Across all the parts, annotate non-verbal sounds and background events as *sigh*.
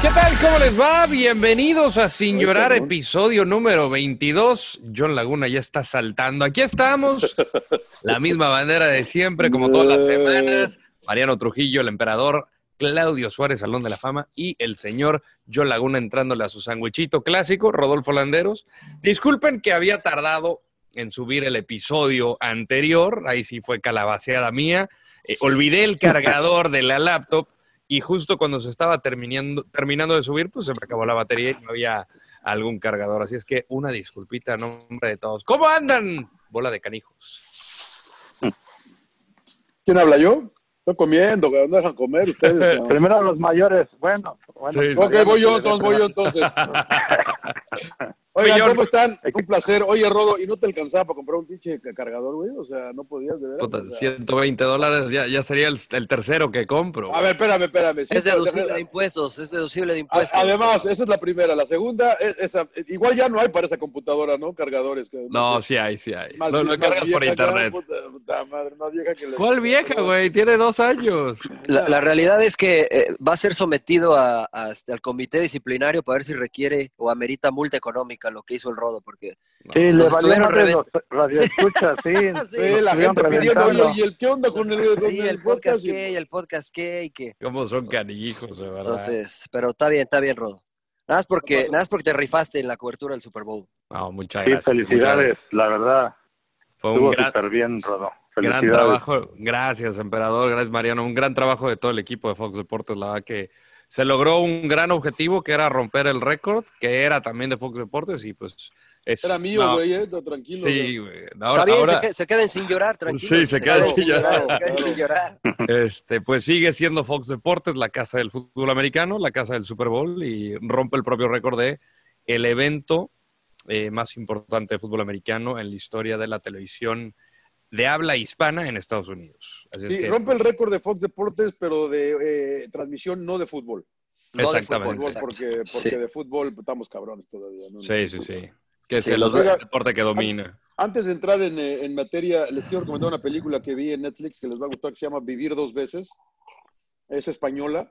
¿Qué tal? ¿Cómo les va? Bienvenidos a Sin Llorar, episodio número 22. John Laguna ya está saltando. Aquí estamos, *laughs* la misma bandera de siempre, como todas las semanas. Mariano Trujillo, el emperador, Claudio Suárez, Salón de la Fama, y el señor John Laguna entrándole a su sandwichito clásico, Rodolfo Landeros. Disculpen que había tardado en subir el episodio anterior, ahí sí fue calabaceada mía. Eh, olvidé el cargador de la laptop y justo cuando se estaba terminando, terminando de subir, pues se me acabó la batería y no había algún cargador. Así es que una disculpita a nombre de todos. ¿Cómo andan? Bola de canijos. ¿Quién habla yo? Estoy comiendo, que no dejan comer ustedes. *laughs* ¿no? Primero los mayores. Bueno, bueno. Sí, sí. Ok, voy yo entonces, voy yo entonces. Oigan. ¿cómo están? Un placer. Oye, Rodo, ¿y no te alcanzaba para comprar un pinche cargador, güey? O sea, no podías, de. Puta, O sea, 120 dólares ya, ya sería el, el tercero que compro. A ver, espérame, espérame. Es deducible de impuestos. Es deducible de impuestos. Además, esa es la primera. La segunda, es- esa, igual ya no hay para esa computadora, ¿no? Cargadores. Que, No, sí hay, sí hay. Más- Lo, lo cargas por internet. Puta, puta madre, más vieja que la- ¿Cuál vieja, güey? Tiene dos años. La, la realidad es que eh, va a ser sometido a, a, este, al comité disciplinario para ver si requiere o amerita multa económica lo que hizo el rodo, porque Sí, le reven- los radioescuchas, *laughs* sí. Sí, Sí, la gente pidiendo, ¿y el qué onda con el, con sí, el el podcast Y- que, el podcast que, y que. ¿Cómo son canijos, de verdad? Entonces, pero está bien, está bien, Rodo. Nada más porque, nada más porque te rifaste en la cobertura del Super Bowl. No, muchas Sí, gracias. muchas felicidades, gracias. la verdad. Fue un gran, súper bien, Rodo. gran trabajo. Gracias, emperador. Gracias, Mariano. Un gran trabajo de todo el equipo de Fox Deportes. La verdad que se logró un gran objetivo que era romper el récord, que era también de Fox Deportes y pues es... Era mío, no, güey, eh, tranquilo. Sí, güey. Ahora, está bien, ahora, se, que- se queden sin llorar, tranquilo. Sí, se quedan sin llorar. Se queden sin llorar. *laughs* este, pues sigue siendo Fox Deportes la casa del fútbol americano, la casa del Super Bowl y rompe el propio récord de el evento eh, más importante de fútbol americano en la historia de la televisión de habla hispana en Estados Unidos. Así es Sí, que, rompe el récord de Fox Deportes, pero de eh, transmisión no de fútbol. No de Exactamente. fútbol, porque, porque Sí. de fútbol estamos cabrones todavía. ¿no? Sí, sí, sí. Que es Sí, el, los- el deporte que domina. Antes de entrar en, eh, en materia, les quiero recomendar una película que vi en Netflix que les va a gustar, que se llama Vivir dos veces. Es española.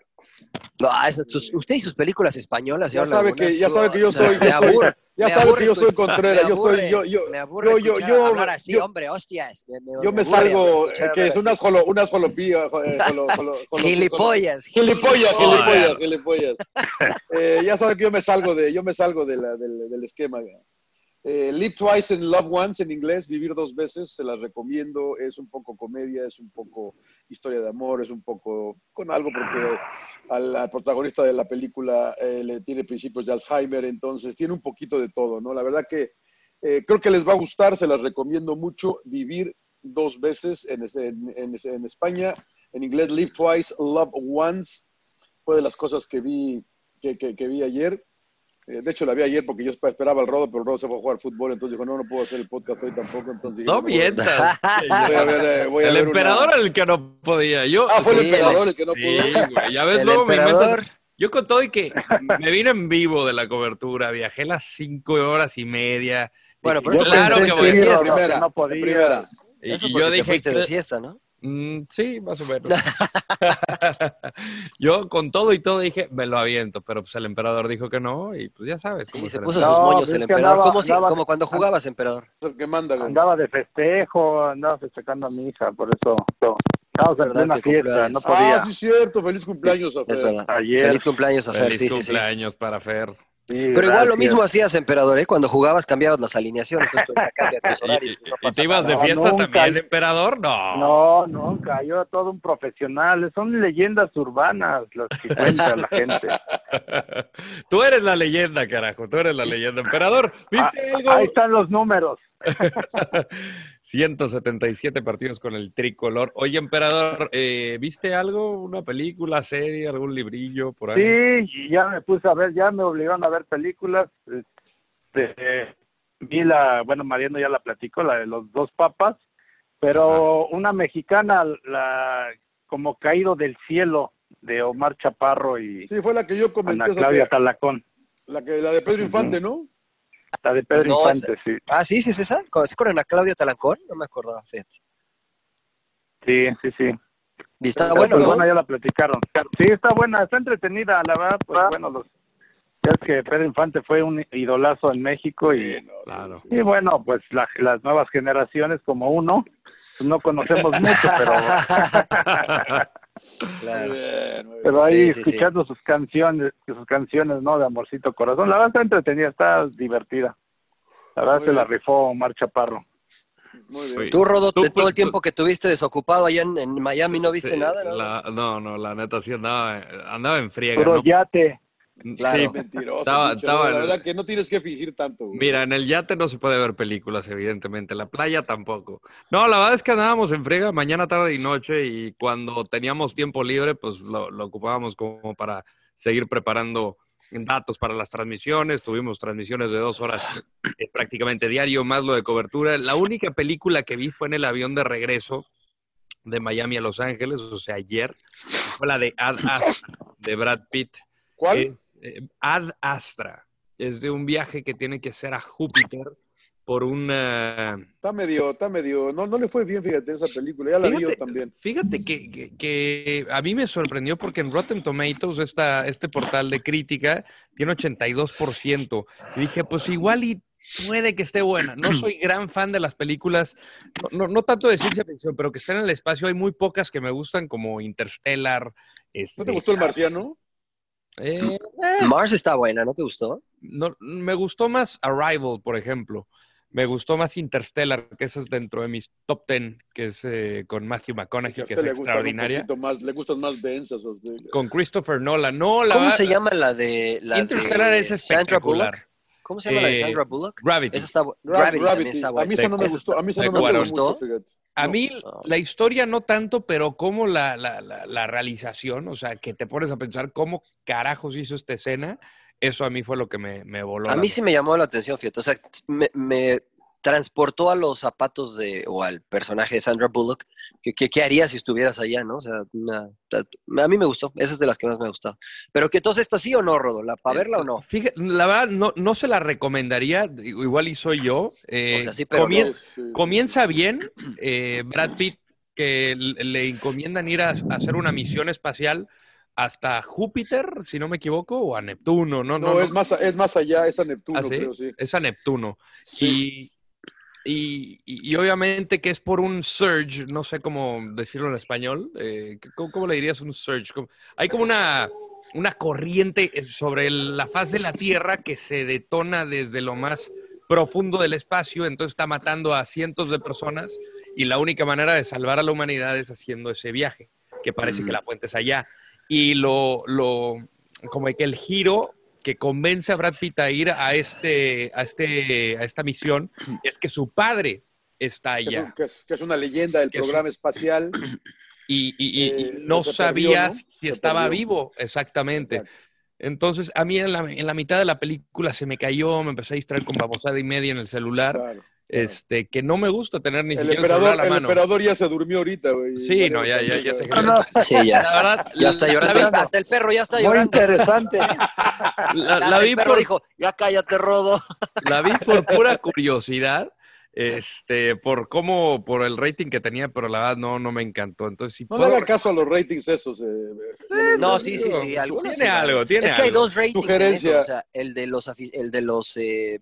No, esas- sus- usted y sus películas españolas. Ya sabe que, ya sabe que yo soy, Me aburre, ya sabe aburre que yo soy Contreras, me yo soy, aburre, yo, yo, me aburre yo, yo, yo, hablar así, yo- hombre, hostias. Me, me- yo me aburre salgo, que es unas así. jolo, *laughs* unas jolopías, eh, jolo- jolo- Gilipollas. Gilipollas, Joder. gilipollas, gilipollas. Eh, ya sabe que yo me salgo de, yo me salgo de la- del, del esquema. Eh, Live Twice and Love Once en inglés, Vivir dos veces, se las recomiendo. Es un poco comedia, es un poco historia de amor, es un poco con algo porque al, protagonista de la película eh, le tiene principios de Alzheimer, entonces tiene un poquito de todo, ¿no? La verdad que eh, creo que les va a gustar, se las recomiendo mucho. Vivir dos veces en, en- en- en España, en inglés Live Twice, Love Once. Fue de las cosas que vi, que, que- que vi ayer. Eh, de hecho, la vi ayer porque yo esperaba al Rodo, pero el Rodo se fue a jugar fútbol, entonces dijo, no, no puedo hacer el podcast hoy tampoco. Entonces No a- mientas. *laughs* Voy a ver, eh, voy a el ver emperador una- era el que no podía. Yo, Ah, fue el emperador el que no Sí, pudo. güey, ya ves, El luego me inventas- Yo con todo y que me vine en vivo de la cobertura, viajé las cinco horas y media. Bueno, pero claro que voy a que no podía. primera. Y, Eso yo dije, fuiste de fiesta, ¿no? Mm, sí, más o menos. *laughs* *laughs* yo con todo y todo dije, me lo aviento, pero pues el emperador dijo que no y pues ya sabes. cómo Y se puso No, sus moños pues el es emperador. andaba- ¿Cómo, si- andaba- como cuando jugabas, emperador? Es que güey. Andaba de festejo, andaba festejando a mi hija, por eso. Estábamos en ¿Verdad una fiesta, cumpleaños? no podía. Ah, sí, cierto. Feliz cumpleaños a Es Fer. verdad. Ayer. Feliz cumpleaños a Fer, Feliz sí, sí, sí. cumpleaños para Fer. Sí, Pero igual lo mismo hacías, emperador, ¿eh? Cuando jugabas cambiabas las alineaciones. Esto ya cambia tus *laughs* ¿Y, horarios. y- no y te ibas de fiesta también, emperador? No. No, nunca, yo todo un profesional, son leyendas urbanas las que cuenta la gente. *laughs* Tú eres la leyenda, carajo. Tú eres la leyenda. Emperador, ¿viste Ah, algo? Ahí están los números. *laughs* 177 partidos con el tricolor. Oye, emperador, eh, ¿viste algo? ¿Una película, serie, algún librillo por ahí? Sí, y ya me puse a ver, ya me obligaron a ver películas. Este, vi la, bueno, Mariano ya la platicó, la de los dos papas, pero una mexicana, la como caído del cielo de Omar Chaparro y Sí, fue la que yo comenté. Ana Claudia que- Talacón, la, que, la de Pedro Infante, ¿no? La de Pedro No, Infante, sí. Ah, sí, sí, es esa. ¿Con- ¿Es con Ana Claudia Talancón? No me acordaba, fíjate. Sí, sí, sí. Y está bueno, pues, ¿no? bueno, ya la platicaron. Sí, está buena, está entretenida, la verdad, pues bueno, los ya es que Pedro Infante fue un idolazo en México y, Claro. y bueno, pues la- las nuevas generaciones como uno, pues, no conocemos mucho, pero, *laughs* *laughs* Claro. Pero ahí Sí, sí, sí. escuchando sus canciones, sus canciones, ¿no? De Amorcito Corazón, la verdad está entretenida, está divertida. La verdad Muy se la rifó Omar Chaparro. Muy bien. Tú, Rodo, Tú, de todo pues, el tiempo que tuviste desocupado allá en, en Miami, ¿no viste Sí, nada? ¿no? la- no, no, la neta sí andaba, andaba en friega. Puro ¿no? yate. Claro. Sí, Mentiroso. Estaba- pinche, estaba- La verdad que no tienes que fingir tanto. güey. Mira, en el yate no se puede ver películas, evidentemente. En la playa tampoco. No, la verdad es que andábamos en friega mañana, tarde y noche. Y cuando teníamos tiempo libre, pues lo, lo ocupábamos como para seguir preparando datos para las transmisiones. Tuvimos transmisiones de dos horas eh, prácticamente diario, más lo de cobertura. La única película que vi fue en el avión de regreso de Miami a Los Ángeles, o sea, ayer. Fue la de Ad Astra, de Brad Pitt. ¿Cuál? Eh, eh, Ad Astra. Es de un viaje que tiene que hacer a Júpiter por una... Está medio, está medio. No, no le fue bien, fíjate, esa película. Ya la vi yo Fíjate, también. Fíjate que, que- que a mí me sorprendió porque en Rotten Tomatoes, esta, este portal de crítica, tiene 82%. Y dije, pues igual y puede que esté buena. No soy gran fan de las películas, no, no- no tanto de ciencia ficción, pero que estén en el espacio. Hay muy pocas que me gustan, como Interstellar. ¿No Este, te gustó el marciano? *clears throat* eh, Mars está buena, ¿no te gustó? no, me gustó más Arrival, por ejemplo. Me gustó más Interstellar, que esa es dentro de mis top 10, que es eh, con Matthew McConaughey, que es le un extraordinaria. más, le gustan más densas. Con Christopher Nolan. No, la ¿Cómo se llama la de la Interstellar de es Sandra espectacular. Bullock? ¿Cómo se llama la de Eh, Sandra Bullock? Gravity. Esa está Gravity, está A buena. mí esa no me gustó. A mí esa no me gustó. A mí no. la historia no tanto, pero como la, la, la, la realización, o sea, que te pones a pensar cómo carajos hizo esta escena, eso a mí fue lo que me, me voló. A mí sí me llamó la atención, fíjate. O sea, me, me transportó a los zapatos de, o al personaje de Sandra Bullock. que que- ¿Qué harías si estuvieras allá, no? O sea, una- a mí me gustó. Esa es de las que más me ha gustado. Pero que todos estas sí o no, Rodo, ¿La- ¿para verla o no? Fíjate, la verdad, no, no se la recomendaría, igual y soy yo. eh, O sea, sí, pero comien- no. Sí, sí. Comienza bien, eh, Brad Pitt, que le encomiendan ir a, a hacer una misión espacial hasta Júpiter, si no me equivoco, o a Neptuno, no, no, No, no. es, más, es más allá, es a Neptuno, ¿Ah, sí? creo, sí. Es a Neptuno. Sí. Y, y, obviamente que es por un surge, no sé cómo decirlo en español. eh, ¿cómo, cómo le dirías un surge? Como- hay como una, una corriente sobre el- la faz de la Tierra que se detona desde lo más profundo del espacio, entonces está matando a cientos de personas y la única manera de salvar a la humanidad es haciendo ese viaje, que parece que la fuente es allá. Y lo, lo como que el giro que convence a Brad Pitt a ir a, este, a, este, a esta misión es que su padre está allá que es- que es una leyenda del Que es un- programa espacial. *clears throat* y, y- y- y eh, no se sabía perdió, ¿no? si Se estaba perdió. vivo, exactamente. Exacto. Entonces, a mí en la, en la mitad de la película se me cayó, me empecé a distraer con babosada y media en el celular, Claro. Este, que no me gusta tener ni El siquiera el celular emperador, a la el emperador ya se durmió ahorita, güey. Sí, no, ya, ya, ya se No, no, *laughs* Sí, ya. La verdad, Ya está llorando. La, vi- Hasta el perro ya está Muy llorando. interesante. la- vi el perro por, dijo, ya cállate, Rodo. *laughs* la vi por pura curiosidad, este, por cómo, por el rating que tenía, pero la verdad no, no me encantó. Entonces, si No le puedo- haga caso a los ratings esos. eh, No, sí, sí, sí. Algunos Tiene sí, algo, tiene Es que hay algo. dos ratings en Sugerencia. eso, o sea, el de los, el de los eh,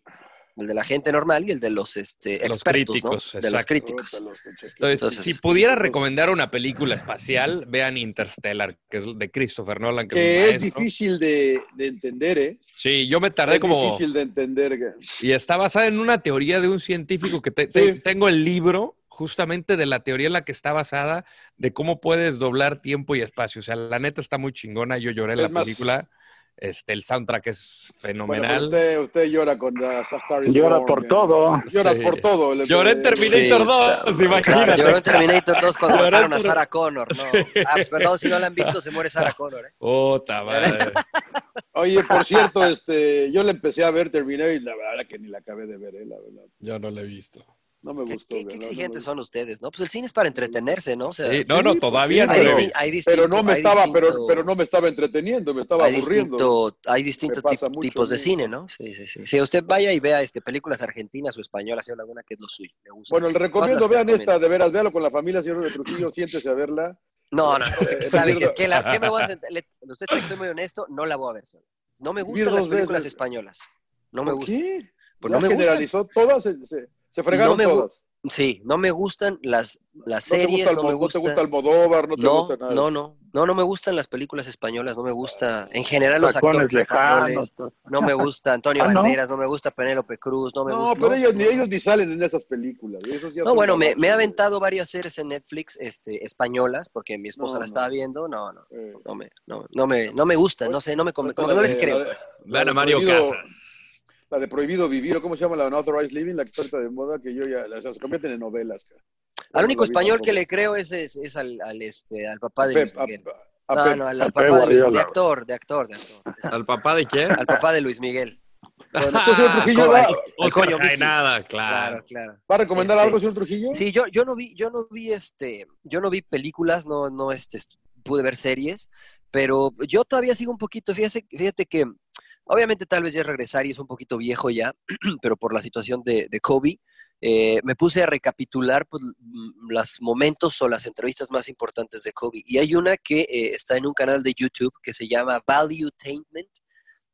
el de la gente normal y el de los este, Los expertos, ¿no? De los críticos. Entonces, Entonces- si pudiera recomendar una película espacial, vean Interstellar, que es de Christopher Nolan, que, Que es, es difícil de, de entender, ¿eh? Sí, yo me tardé Es como... difícil de entender. Y está basada en una teoría de un científico que te- te- Sí. tengo el libro justamente de la teoría en la que está basada de cómo puedes doblar tiempo y espacio. O sea, la neta está muy chingona. Yo lloré en Es la más- película. Este, el soundtrack es fenomenal. usted, usted llora con uh, A Star is Llora Born, por eh. todo. Llora Sí. por todo. Lloré en Terminator Sí, 2, claro, imagínate. Claro, lloró en Terminator 2 cuando mataron a Sarah Connor. No. Ah, pues perdón, si no la han visto, se muere Sarah Connor. ¿eh? Puta madre. *laughs* Oye, por cierto, este, yo le empecé a ver Terminator y la verdad que ni la acabé de ver, eh, la verdad. Yo no lo he visto. No me ¿Qué, gustó. qué- no, no exigentes son ustedes, ¿no? Pues el cine es para entretenerse, ¿no? O sea, Sí, no, no, Sí, todavía pues no hay, hay distinto, Pero no me hay estaba, pero, distinto- pero no me estaba entreteniendo, me estaba hay aburriendo. distinto, hay distintos tip- tipos de cine, ¿no? Sí, sí, sí. Sí, usted vaya y vea este, películas argentinas o españolas, señor Laguna, que es lo suyo. Me gusta. Bueno, le recomiendo, vean esta, de veras, véalo con la familia, señor de Trujillo, siéntese a verla. No, no, no. Eh, ¿Sabe Vivir qué? ¿Qué, la- do- qué me voy a *laughs* sentar? Le- usted sabe que soy muy honesto, no la voy a ver solo. No me gustan las películas veces. españolas. No me ¿Por gustan. Pues no me gustan. generalizó todas, se, se, se fregaron No me todas. Sí, no me gustan las, las No te series, gusta el no me no te gusta. gusta Almodóvar, no te No, gusta nada. no, no, no, no me gustan las películas españolas, no me gusta, en general los Tacones actores lejanos. españoles, todo. no me gusta Antonio *laughs* Ah, ¿no? Banderas, no me gusta Penélope Cruz, no me No, gusta. pero ellos, ni ellos ni salen en esas películas. esos No, bueno, me, me he aventado varias series en Netflix este, españolas, porque mi esposa No, la no. estaba viendo, no, no, Eh, no me, no, no me, no me gusta, no sé, no me, como que no les creo, pues. a Mario Casas. La de Prohibido Vivir, o cómo se llama la Unauthorized Living, la que está ahorita de moda, que yo ya, o sea, se convierten en novelas. cara. Al único español que le creo es, es, es al, al, este, al papá de Luis a- Miguel. a No, no, al, al papá de, Luis, de actor, de actor, de actor. *laughs* ¿Al papá de quién? Al papá de Luis Miguel. Bueno, entonces, señor Trujillo, va, Oscar coño, nada, claro. Claro, claro. ¿va a recomendar Este, algo, señor Trujillo? Sí, yo, yo no vi, yo no vi este, yo no vi películas, no, no este, est- pude ver series, pero yo todavía sigo un poquito, fíjate, fíjate que obviamente tal vez ya es regresar y es un poquito viejo ya, *clears throat* pero por la situación de, de Kobe, eh, me puse a recapitular pues, mm, los momentos o las entrevistas más importantes de Kobe. Y hay una que eh, está en un canal de YouTube que se llama Valuetainment,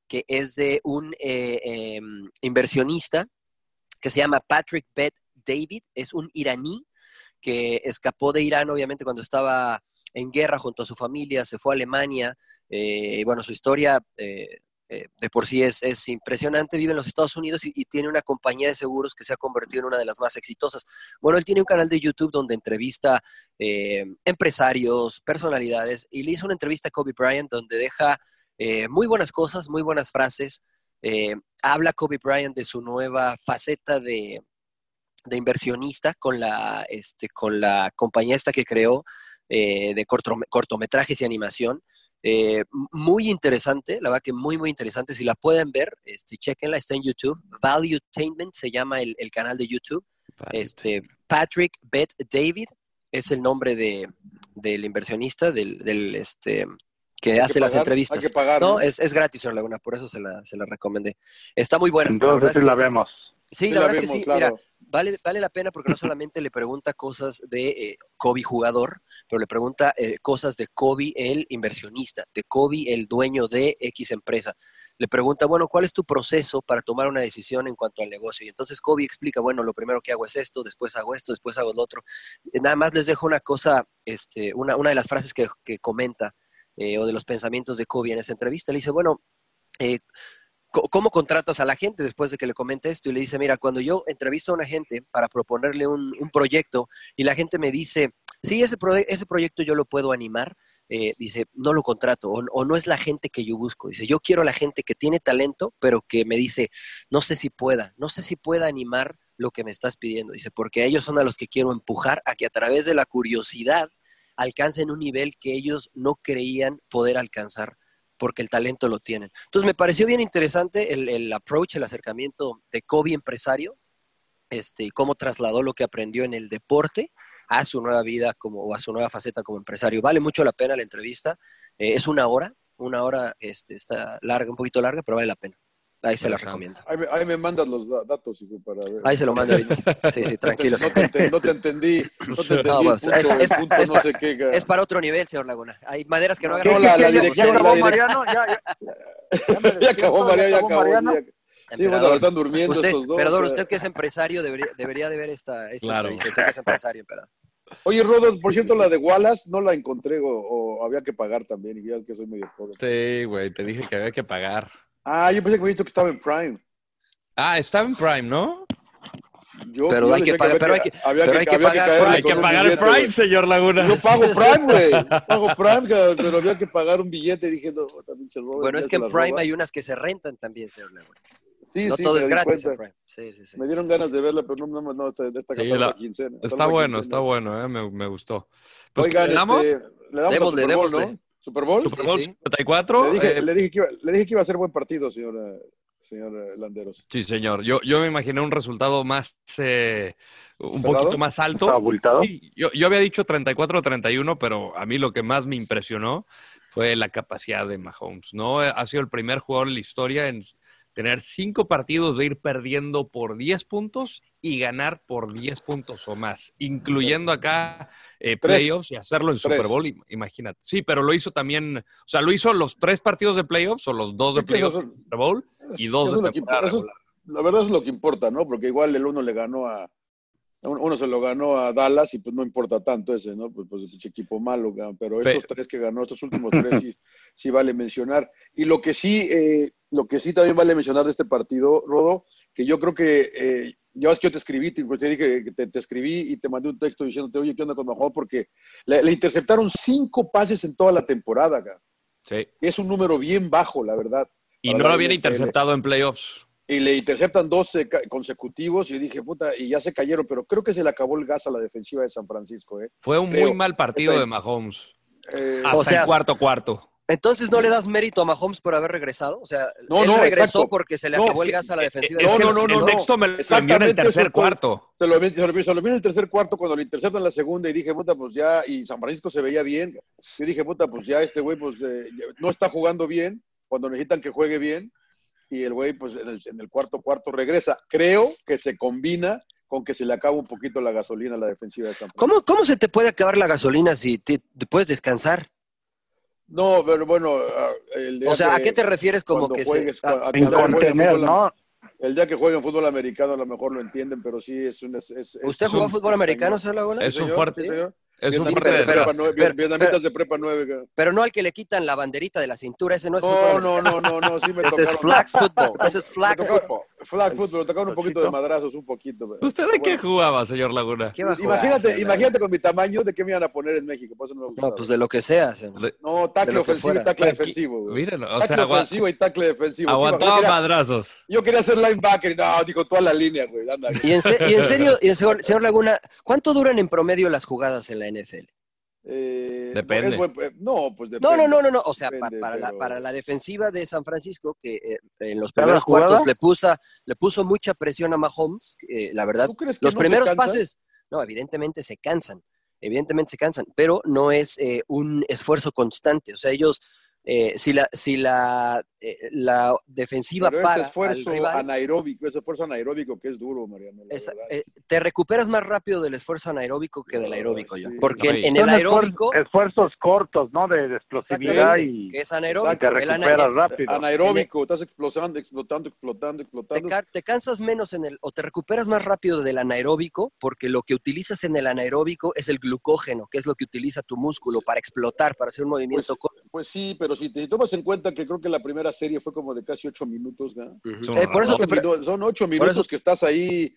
que es de un eh, em, inversionista que se llama Patrick Bet David, es un iraní que escapó de Irán, obviamente, cuando estaba en guerra junto a su familia, se fue a Alemania. eh, bueno, su historia eh, de por sí es, es impresionante. Vive en los Estados Unidos y, tiene una compañía de seguros que se ha convertido en una de las más exitosas. Bueno, él tiene un canal de YouTube donde entrevista eh, empresarios, personalidades, y le hizo una entrevista a Kobe Bryant donde deja eh, muy buenas cosas, muy buenas frases. Habla Kobe Bryant de su nueva faceta de, de inversionista con la, este, con la compañía esta que creó de cortome- cortometrajes y animación. Eh, muy interesante, la verdad que muy, muy interesante. Si la pueden ver, este, chequenla, está en YouTube. Valuetainment se llama el, el canal de YouTube. Este, Patrick Bet David es el nombre de, del inversionista, del, del, este, que Hay hace que las entrevistas. Hay que pagar. No, ¿no? es, es gratis, señor Laguna, por eso se la, se la recomendé. Está muy buena. la Entonces verdad sí es la que- vemos. Sí, Sí la la verdad es que sí. claro. Mira, vale, vale la pena porque no solamente le pregunta cosas de eh, Kobe jugador, pero le pregunta eh, cosas de Kobe el inversionista, de Kobe el dueño de X empresa. Le pregunta, bueno, ¿cuál es tu proceso para tomar una decisión en cuanto al negocio? Y entonces Kobe explica, bueno, lo primero que hago es esto, después hago esto, después hago lo otro. Eh, Nada más les dejo una cosa, este, una, una de las frases que, que comenta eh, o de los pensamientos de Kobe en esa entrevista. Le dice, bueno, eh, ¿cómo contratas a la gente después de que le comente esto? Y le dice, mira, cuando yo entrevisto a una gente para proponerle un, proyecto y la gente me dice, sí, ese, proye- ese proyecto yo lo puedo animar, eh, dice, no lo contrato o, o no es la gente que yo busco. Dice, yo quiero la gente que tiene talento, pero que me dice, no sé si pueda, no sé si pueda animar lo que me estás pidiendo. Dice, porque ellos son a los que quiero empujar a que a través de la curiosidad alcancen un nivel que ellos no creían poder alcanzar porque el talento lo tienen. Entonces me pareció bien interesante el, el approach, el acercamiento de Kobe empresario, este, y cómo trasladó lo que aprendió en el deporte a su nueva vida como, o a su nueva faceta como empresario. Vale mucho la pena la entrevista. Eh, es una hora, una hora este, está larga, un poquito larga, pero vale la pena. Ahí se la recomiendo. Ahí me, ahí me mandas los da- datos, hijo, para ver. Ahí se lo mando ahorita. *laughs* Sí, sí, tranquilo. No te, no te enten- no te entendí. No te *laughs* entendí. No, pues, punto, es- el es- punto es no pa- sé qué. ga- Es para otro nivel, señor Laguna. Hay maderas que no No, agarran. la- la *laughs* dirección- la acabó Mariano? Ya, ya. Ya Ya acabó, María, ya acabó. Mariano. ya- Sí, bueno, están durmiendo usted, estos dos. Perdón, usted que es empresario debería, debería de ver esta, esta Claro. entrevista. Usted que es empresario, pero... Oye, Rodo, por cierto, la de Wallace no la encontré o, o había que pagar también, y ya que soy medio pobre. Sí, güey, te dije que había que pagar. Ah, yo pensé que había visto que estaba en Prime. Ah, estaba en Prime, ¿no? Yo, Pero yo hay que pagar- había pero hay que- había pero hay que había pagar Prime. Hay que pagar el billete, Prime, güey. señor Laguna. Yo pago *laughs* Prime, güey. Pago Prime, que- pero había que pagar un billete. Dije, no, Bueno, es que en Prime roba. hay unas que se rentan también, señor Laguna. Sí, no sí, todo me es gratis en. Prime. Sí, sí, sí. Me dieron ganas de verla, pero no, no, no, esta, esta Sí, la- quincena. Está la bueno, quincena. está bueno, eh, me, me gustó. Pues, Oigan, ¿le damos? este, le damos Démosle, démosle. ¿no? ¿Super Bowl? Super Bowl sí, sí. 54. Le dije, eh, le, dije que iba, le dije que iba a ser buen partido, señor, señor Landeros. Sí, señor. Yo, yo me imaginé un resultado más, eh, un ¿Cerrado? poquito más alto. abultado. Sí, yo, yo había dicho 34-31, pero a mí lo que más me impresionó fue la capacidad de Mahomes. ¿no? Ha sido el primer jugador en la historia en tener cinco partidos de ir perdiendo por 10 puntos y ganar por 10 puntos o más, incluyendo acá eh, playoffs y hacerlo en Tres. Super Bowl, im- imagínate. Sí, pero lo hizo también, o sea, lo hizo los tres partidos de playoffs o los dos de playoffs en Super Bowl y dos de temporada es-. La verdad es lo que importa, ¿no? Porque igual el uno le ganó a. Uno se lo ganó a Dallas y pues no importa tanto ese, ¿no? Pues, pues pinche equipo malo, pero Pe- estos tres que ganó, estos últimos tres sí, sí vale mencionar. Y lo que sí, eh, lo que sí también vale mencionar de este partido, Rodo, que yo creo que eh, ya es que yo te escribí, te, pues te dije que te, te escribí y te mandé un texto diciéndote, oye, ¿qué onda con Mahomes? Porque le, le interceptaron cinco pases en toda la temporada, cabrón. Sí. Es un número bien bajo, la verdad. Y no lo habían interceptado en playoffs. Y le interceptan dos eh, ca- consecutivos y dije, puta, y ya se cayeron, pero creo que se le acabó el gas a la defensiva de San Francisco, ¿eh? Fue un Creo. muy mal partido Esa- de Mahomes. Eh, Hasta O sea, el cuarto cuarto. Entonces, ¿no le das mérito a Mahomes por haber regresado? O sea, No, él no, regresó exacto. porque se le No, acabó el que- gas a la defensiva. Es No, que no, no, el no, texto me lo envió en el tercer cuarto. se lo, vi- se, lo, se lo vi en el tercer cuarto cuando le interceptan en la segunda y dije, puta, pues ya, y San Francisco se veía bien. Yo dije, puta, pues ya este güey, pues eh, no está jugando bien cuando necesitan que juegue bien. Y el güey, pues en el, en el cuarto cuarto regresa. Creo que se combina con que se le acaba un poquito la gasolina a la defensiva de San Francisco. ¿Cómo, ¿Cómo se te puede acabar la gasolina si te, te puedes descansar? No, pero bueno, el día O sea, ¿a que- qué te refieres como que juegues, se... cua- a- En a- a- contener, fútbol- ¿no? El día que jueguen fútbol americano a lo mejor lo entienden, pero sí es un... Es, es- ¿Usted es jugó un- fútbol americano, señor? Es un fuerte- sí, señor. Es un fuerte de pero- prepa nueve, pero- vietnamitas pero- de prepa nueve. cara. Pero no al que le quitan la banderita de la cintura, ese no es No, fútbol no, no, no, no, sí me Ese es flag football, ese es flag football. Flag football, tocaron un poquito de madrazos, un poquito. pero- ¿Usted de qué jugaba, señor Laguna? ¿Qué va a jugar, Imagínate, señor imagínate con mi tamaño de qué me iban a poner en México, por eso no me pues de lo que sea, No, que ofensivo y Aquí- defensivo. Mírenlo, o sea, agua- ofensivo y tackle defensivo. Aguantaba madrazos. Yo quería ser linebacker y no, digo, toda la línea, güey. anda. Y en, se- y en serio, y en serio, señor Laguna, ¿cuánto duran en promedio las jugadas en la NFL? Eh, Depende. es buen- eh, no, pues No, depende. no, no, no, no. O sea, Depende, para, la, pero- para la defensiva de San Francisco, que eh, en los ¿Cada primeros cuartos le puso, le puso mucha presión a Mahomes, eh, la verdad, ¿Tú crees que los no primeros pases, no, evidentemente se cansan, evidentemente se cansan, pero no es eh, un esfuerzo constante. O sea, ellos, eh, si la, si la, eh, la defensiva Pero para ese esfuerzo al rival, anaeróbico, ese esfuerzo anaeróbico que es duro, Mariano. esa- eh, te recuperas más rápido del esfuerzo anaeróbico que del aeróbico, sí. John. Porque en, el aeróbico, esfuerzos cortos, ¿no? De, de explosividad y, que es anaeróbico. te recuperas rápido. anaeróbico, estás explotando, explotando, explotando, te, explotando. te cansas menos en el, o te recuperas más rápido del anaeróbico, porque lo que utilizas en el anaeróbico es el glucógeno, que es lo que utiliza tu músculo para explotar, para hacer un movimiento. co- Pues sí, pero si te tomas en cuenta que creo que la primera serie fue como de casi ocho minutos, ¿no? Eh, por eso Ocho te minu- son ocho minutos eso- que estás ahí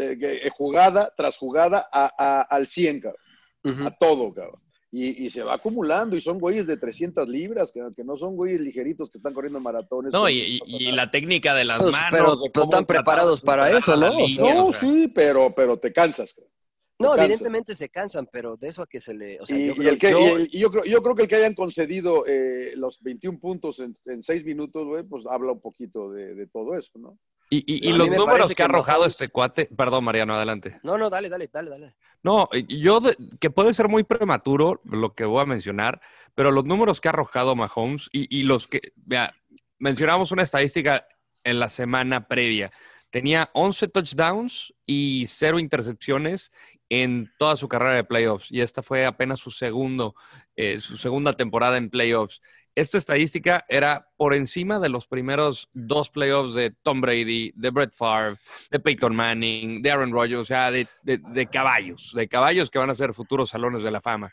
eh, eh, jugada tras jugada a- a- al 100, cabrón, a todo, cabrón. Y, y se va acumulando y son güeyes de 300 libras, que, que no son güeyes ligeritos que están corriendo maratones. No, y, la técnica de las Pues, manos. pero- de pero cómo están preparados para eso, ¿no? Línea, No, o sea. sí, pero, pero te cansas. cabrón. No, evidentemente se cansan, pero de eso a que se le. O sea, y, yo y creo el que, yo- y el- y yo, creo, yo creo que el que hayan concedido eh, los 21 puntos en, en 6 minutos, güey, pues habla un poquito de, de todo eso, ¿no? Y, y- los me números que ha arrojado Mahomes- este cuate. Perdón, Mariano, adelante. No, no, dale, dale, dale, dale. No, yo de- que puede ser muy prematuro lo que voy a mencionar, pero los números que ha arrojado Mahomes y, y los que, vea, mencionamos una estadística en la semana previa. Tenía 11 touchdowns y cero intercepciones en toda su carrera de playoffs y esta fue apenas su segundo, eh, su segunda temporada en playoffs. esta estadística era por encima de los primeros dos playoffs de Tom Brady, de Brett Favre, de Peyton Manning, de Aaron Rodgers, o sea, de, de- de caballos, de caballos que van a ser futuros salones de la fama.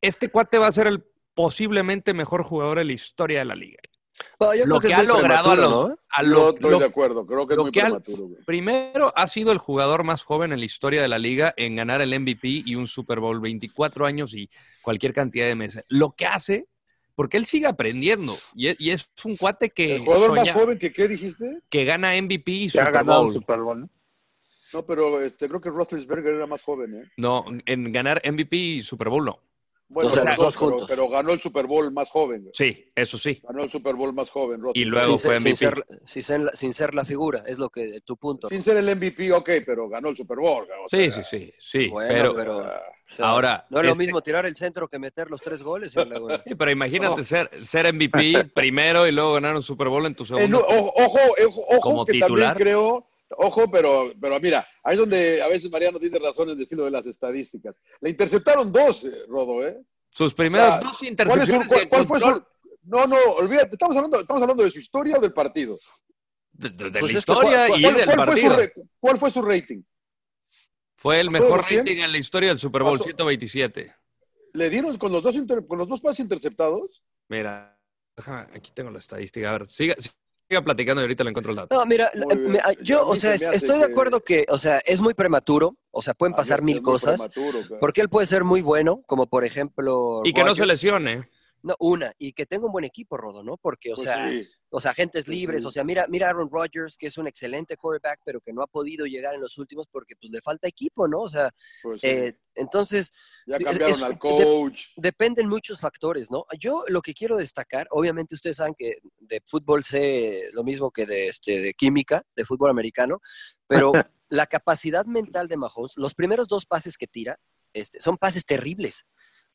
Este cuate va a ser el posiblemente mejor jugador de la historia de la liga. Bueno, yo lo creo que ha logrado a los... ¿no? a Yo lo- estoy lo- de acuerdo, creo que es lo muy que ha- prematuro. güey. Primero, ha sido el jugador más joven en la historia de la liga en ganar el MVP y un Super Bowl, 24 años y cualquier cantidad de meses. Lo que hace, porque él sigue aprendiendo y es, y es un cuate que, ¿El jugador más joven que qué dijiste? que gana MVP y ha Super ganado Bowl. Super Bowl. ¿no? No, pero este, creo que Roethlisberger era más joven, ¿eh? No, en ganar MVP y Super Bowl no. Bueno, O sea, los dos, pero, juntos. pero ganó el Super Bowl más joven. güey. Sí, eso sí. Ganó el Super Bowl más joven. Y Roethlisberger. luego Sin fue ser, sin, MVP. ser, sin ser- sin ser la figura, es lo que tu punto. Sin ser el MVP, ok, pero ganó el Super Bowl. o Sí, sea, sí, sí, sí. Bueno, pero, pero, ah, o sea, ahora, no es lo este- mismo tirar el centro que meter los tres goles. Sí, *laughs* pero imagínate No. ser, ser MVP *laughs* primero y luego ganar un Super Bowl en tu eh, segundo. no, ojo, ojo, ojo, ojo, Como que titular. también creo, ojo, pero, pero mira, ahí es donde a veces Mariano tiene razón en el estilo de las estadísticas. Le interceptaron dos, eh, Rodo, ¿eh? Sus primeras O sea, dos ¿Cuál, es su- intercepciones cuál- fue su.? No, no, olvídate, estamos hablando, estamos hablando de su historia o del partido. de, de- de Pues la historia cuál- y ¿Cuál, del cuál fue su, partido. cuál fue su rating? Fue el ¿Pasó de mejor los 100? rating en la historia del Super Bowl, Pasó- 127. ¿Le dieron con los dos, inter- con los dos pases interceptados? Mira, déjame, aquí tengo la estadística. A ver, siga, siga platicando y ahorita le encuentro el dato. No, mira, Muy bien. me- A yo, o se sea, hace estoy de acuerdo que, o sea, es muy prematuro, o sea, pueden pasar mil cosas, prematuro, claro. porque él puede ser muy bueno, como por ejemplo... Y que no se lesione. No, una, y que tenga un buen equipo, Rodo, ¿no? Porque, o Pues sea, sí. o sea, agentes libres, sí. o sea, mira, mira Aaron Rodgers, que es un excelente quarterback, pero que no ha podido llegar en los últimos porque pues le falta equipo, ¿no? O sea, Pues sí. eh, entonces ya cambiaron es- al de- coach. dependen muchos factores, ¿no? Yo lo que quiero destacar, obviamente ustedes saben que de fútbol sé lo mismo que de, este, de química, de fútbol americano, pero *laughs* la capacidad mental de Mahomes, los primeros dos pases que tira, este, son pases terribles,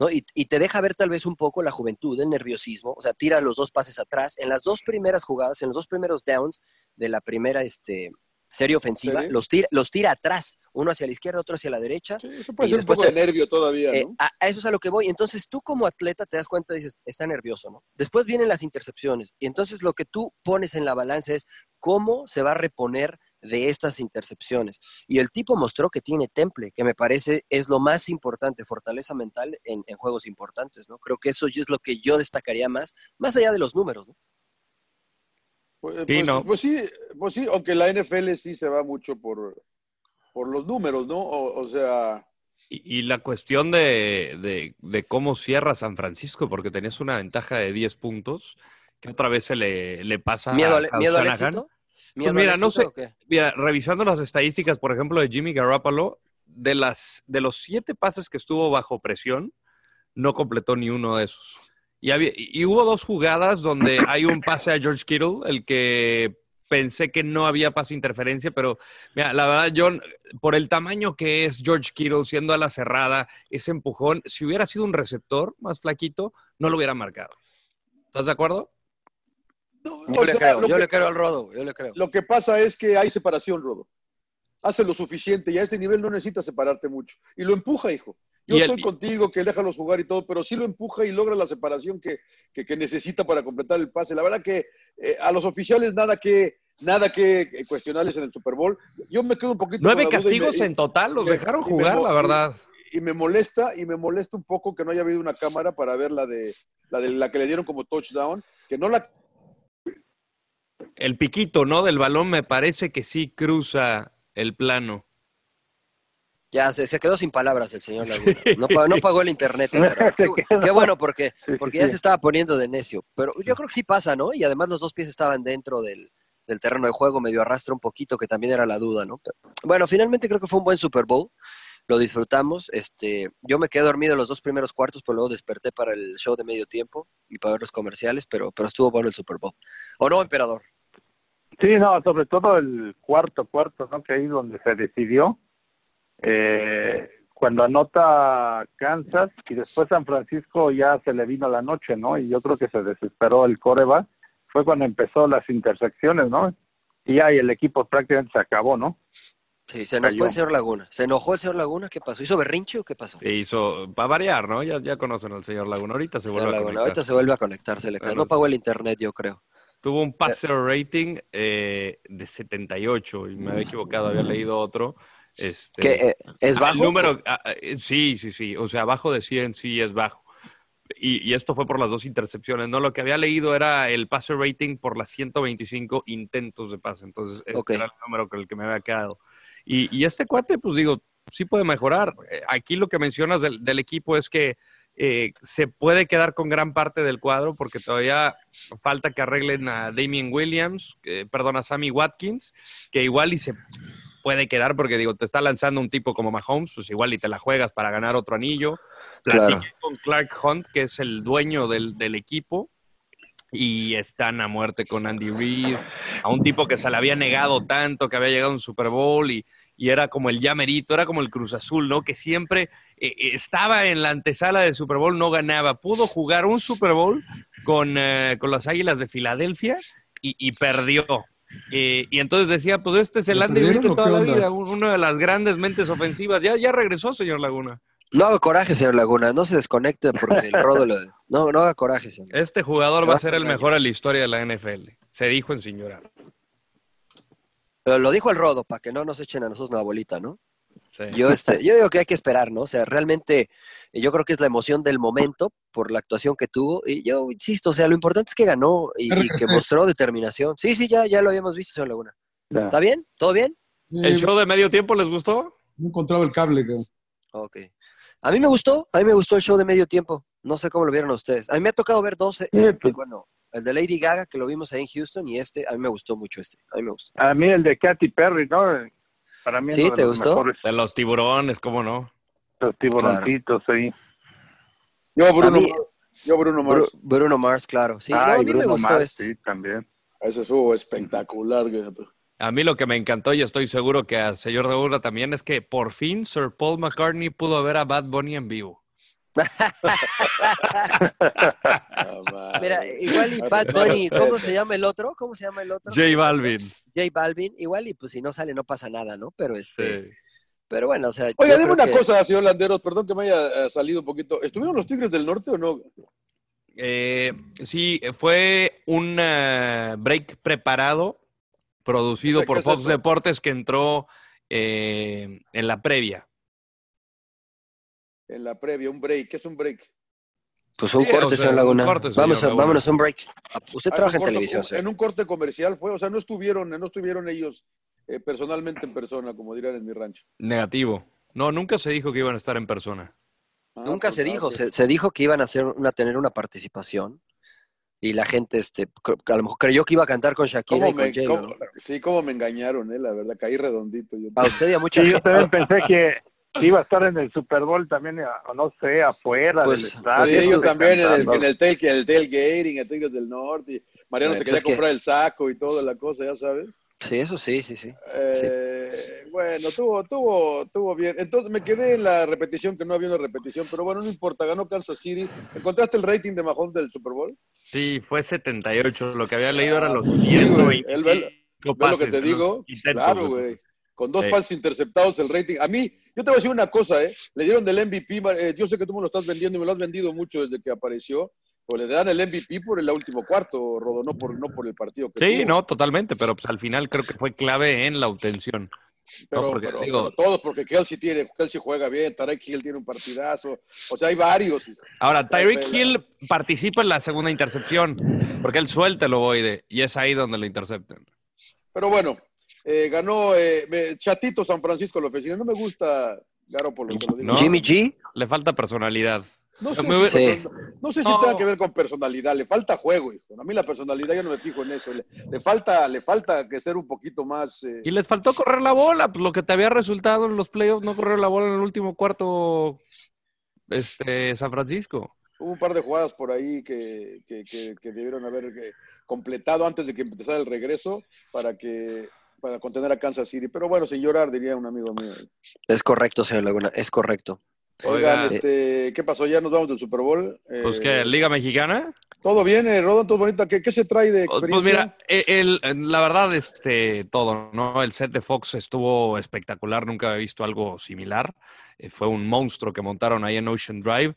¿no? Y, y te deja ver tal vez un poco la juventud, el nerviosismo, o sea, tira los dos pases atrás, en las dos primeras jugadas, en los dos primeros downs de la primera este, serie ofensiva, los tira, los tira atrás, uno hacia la izquierda, otro hacia la derecha, Sí, eso puede y ser un después poco te- de nervio todavía, eh, ¿no? a, a eso es a lo que voy. Entonces tú como atleta te das cuenta, dices, está nervioso, ¿no? Después vienen las intercepciones y entonces lo que tú pones en la balanza es cómo se va a reponer de estas intercepciones. Y el tipo mostró que tiene temple, que me parece es lo más importante, fortaleza mental en, en juegos importantes, ¿no? Creo que eso es lo que yo destacaría más, más allá de los números, ¿no? Pues, Sí, pues- no. pues sí, pues sí, aunque la NFL sí se va mucho por, por los números, ¿no? O, o sea, Y, y la cuestión de, de- de cómo cierra San Francisco, porque tenías una ventaja de 10 puntos, que otra vez se le, le pasa ¿Miedo a Kyle miedo al éxito? ¿Miedo mira, no sé. Mira, revisando las estadísticas, por ejemplo, de Jimmy Garoppolo, de, las, de los siete pases que estuvo bajo presión, no completó ni uno de esos. Y, había- y hubo dos jugadas donde hay un pase a George Kittle, el que pensé que no había pase interferencia, pero mira, la verdad, John, por el tamaño que es George Kittle, siendo a la cerrada, ese empujón, si hubiera sido un receptor más flaquito, no lo hubiera marcado. ¿Estás de acuerdo? No, Yo le sea, creo, yo que- le creo al Rodo, yo le creo. Lo que pasa es que hay separación, Rodo. Hace lo suficiente y a ese nivel no necesitas separarte mucho. Y lo empuja, hijo. Yo Y el- estoy contigo, que déjalos jugar y todo, pero sí lo empuja y logra la separación que, que- que necesita para completar el pase. La verdad que eh, a los oficiales nada que nada que cuestionarles en el Super Bowl. Yo me quedo un poquito Nueve y me- castigos y- en total, los me- dejaron y me jugar, la verdad. y me molesta y me molesta un poco que no haya habido una cámara para ver la de la de la que le dieron como touchdown, que no la El piquito, ¿no? Del balón me parece que sí cruza el plano. Ya se, se quedó sin palabras el señor Laguna. No, pa- no pagó el internet. el perro. *laughs* Qué, bueno porque, porque ya se estaba poniendo de necio. Pero yo creo que sí pasa, ¿no? Y además los dos pies estaban dentro del, del terreno de juego, medio arrastra un poquito, que también era la duda, ¿no? Pero, bueno, finalmente creo que fue un buen Super Bowl. Lo disfrutamos. Este, yo me quedé dormido los dos primeros cuartos, pero luego desperté para el show de medio tiempo y para ver los comerciales, pero, pero estuvo bueno el Super Bowl. ¿O no, emperador? Sí, no, sobre todo el cuarto cuarto, ¿no? Que ahí donde se decidió. Eh, cuando anota Kansas y después San Francisco ya se le vino la noche, ¿no? Y yo creo que se desesperó el Coreba. Fue cuando empezó las intersecciones, ¿no? Y ahí el equipo prácticamente se acabó, ¿no? Sí, se fue el señor Laguna. ¿Se enojó el señor Laguna? ¿Qué pasó? ¿Hizo berrinche o qué pasó? Se hizo, para variar, ¿no? Ya, ya conocen al señor Laguna. Ahorita se Señor vuelve a Laguna, conectar. ahorita se vuelve a conectar, se le No pagó el internet, yo creo. Tuvo un passer rating eh, de 78 y me había equivocado, había leído otro. Este, ¿Qué, eh, es bajo? El número, eh, sí, sí, sí. O sea, abajo de 100 sí es bajo. Y, y esto fue por las dos intercepciones. No, lo que había leído era el passer rating por las 125 intentos de pase. Entonces, este Ok. era el número con el que me había quedado. Y, y este cuate, pues digo, sí puede mejorar. Eh, Aquí lo que mencionas del, del equipo es que eh, se puede quedar con gran parte del cuadro porque todavía falta que arreglen a Damien Williams, eh, perdón, a Sammy Watkins, que igual y se puede quedar porque digo, te está lanzando un tipo como Mahomes, pues igual y te la juegas para ganar otro anillo. Platiqué Claro. con Clark Hunt, que es el dueño del, del equipo, y están a muerte con Andy Reid, a un tipo que se le había negado tanto, que había llegado a un Super Bowl y, y era como el llamerito, era como el Cruz Azul, ¿no? Que siempre eh, eh, estaba en la antesala del Super Bowl, no ganaba. Pudo jugar un Super Bowl con, eh, con las Águilas de Filadelfia y, y perdió. Eh, y entonces decía, pues este es el ¿Lo Andy Reid de perdieron o toda la onda? vida, un- una de las grandes mentes ofensivas. Ya, ya regresó, señor Laguna. No haga coraje, señor Laguna. No se desconecte porque el rodo lo... No, no haga coraje, señor. Este jugador va a a ser el mejor en la historia de la NFL. Se dijo en llorar. Pero lo dijo el rodo, para que no nos echen a nosotros una bolita, ¿no? Sí. Yo, este, yo digo que hay que esperar, ¿no? O sea, realmente eh, yo creo que es la emoción del momento por la actuación que tuvo. Y yo insisto, o sea, lo importante es que ganó y, y que mostró determinación. Sí, sí, ya, ya lo habíamos visto, señor Laguna. ¿Está bien? ¿Todo bien? ¿El show de medio tiempo les gustó? No encontraba el cable, cabrón. Ok. A mí me gustó, a mí me gustó el show de medio tiempo. No sé cómo lo vieron a ustedes. A mí me ha tocado ver 12. este, bueno, el de Lady Gaga, que lo vimos ahí en Houston, y este, a mí me gustó mucho este. A mí me gustó. A mí el de Katy Perry, ¿no? Para mí ¿Sí? ¿Te gustó? mejores. De los tiburones, ¿cómo no? Los tiburoncitos ahí. Yo, Bruno, mí- yo, Bruno Mars. Bru- Bruno Mars, claro. Sí, no, a mí me gustó Mars, este. sí, también. Ese estuvo espectacular. A mí lo que me encantó y estoy seguro que al señor de Ura también es que por fin Sir Paul McCartney pudo ver a Bad Bunny en vivo. *laughs* Mira, igual y Bad Bunny, ¿cómo se llama el otro? ¿Cómo se llama el otro? J Balvin. J Balvin, igual y pues si no sale no pasa nada, ¿no? Pero este, Sí. pero bueno, o sea, Oiga, dime una que- cosa, señor Landeros, perdón que me haya eh, salido un poquito. ¿Estuvieron los Tigres del Norte o no? Eh, sí, fue un eh, break preparado, producido ¿Qué- qué por Fox? Deportes, que entró eh, en la previa. En la previa, un break. ¿Qué es un break? Pues un Sí, corte, o sea, señor un Laguna. corte, señor Vamos a, Laguna. vámonos a un break. Usted Ah, trabaja en corte- televisión, un-. En un corte comercial fue, o sea, no estuvieron, no estuvieron ellos eh, personalmente en persona, como dirán en mi rancho. Negativo. No, nunca se dijo que iban a estar en persona. Ah, Nunca pues, se dijo, se, se dijo que iban a hacer una, tener una participación y la gente, este, a lo mejor creyó que iba a cantar con Shakira y ¿Cómo con me, J-Lo, cómo- ¿no? sí, cómo me engañaron, eh, la verdad, caí redondito. Yo. A usted y a mucha Sí, yo gente. también pensé que iba a estar en el Super Bowl también, eh, no sé, afuera Pues- del estadio. pues Sí, esto- yo también en el, en el, tail, el tailgating, en Tigres del Norte. y Mariano Eh, se pues quería que- comprar el saco y toda la cosa, ya sabes. Sí, eso sí, sí, sí. Eh, Bueno, tuvo, tuvo, tuvo bien. Entonces me quedé en la repetición, que no había una repetición, pero bueno, no importa, ganó Kansas City. ¿Encontraste el rating de Mahomes del Super Bowl? Sí, fue 78. Lo que había leído eran los Sí, güey. 125 Él ve- ¿Ves lo que te los digo? intentos Claro, güey. Con dos Sí. pases interceptados, el rating. A mí, yo te voy a decir una cosa, ¿eh? Le dieron del MVP. eh, yo sé que tú me lo estás vendiendo y me lo has vendido mucho desde que apareció. Pues le dan el MVP por el último cuarto, Rodo, no por, no por el partido que Sí, tuvo. no, totalmente, pero pues al final creo que fue clave en la obtención. Pero, No, porque pero- digo- pero todos, porque Kelsey tiene, Kelsey juega bien, Tarek Hill tiene un partidazo. O sea, hay varios. Ahora, Tyreek. Hill participa en la segunda intercepción, porque él suelta el ovoide y es ahí donde lo interceptan. Pero bueno, eh, ganó eh, me- Chatito San Francisco la oficina. No me gusta Garoppolo. te lo digo. ¿no? Jimmy G. Le falta personalidad. No sé, Me si, no sé si No. tenga que ver con personalidad, le falta juego, hijo. A mí la personalidad yo no me fijo en eso. Le, le falta, le falta que ser un poquito más. eh, Y les faltó correr la bola, pues lo que te había resultado en los playoffs, no correr la bola en el último cuarto, este, San Francisco. Hubo un par de jugadas por ahí que, que, que- que debieron haber completado antes de que empezara el regreso para que para contener a Kansas City. Pero bueno, sin llorar, diría un amigo mío. Es correcto, señor Laguna, es correcto. Oigan, este, ¿qué pasó? ¿Ya nos vamos del Super Bowl? Pues Eh, que, ¿Liga Mexicana? Todo bien, eh, todo bonito. ¿Qué, qué se trae de Pues experiencia? mira, eh, el- la verdad, este, todo, ¿no? El set de Fox estuvo espectacular, nunca había visto algo similar. Eh, fue un monstruo que montaron ahí en Ocean Drive.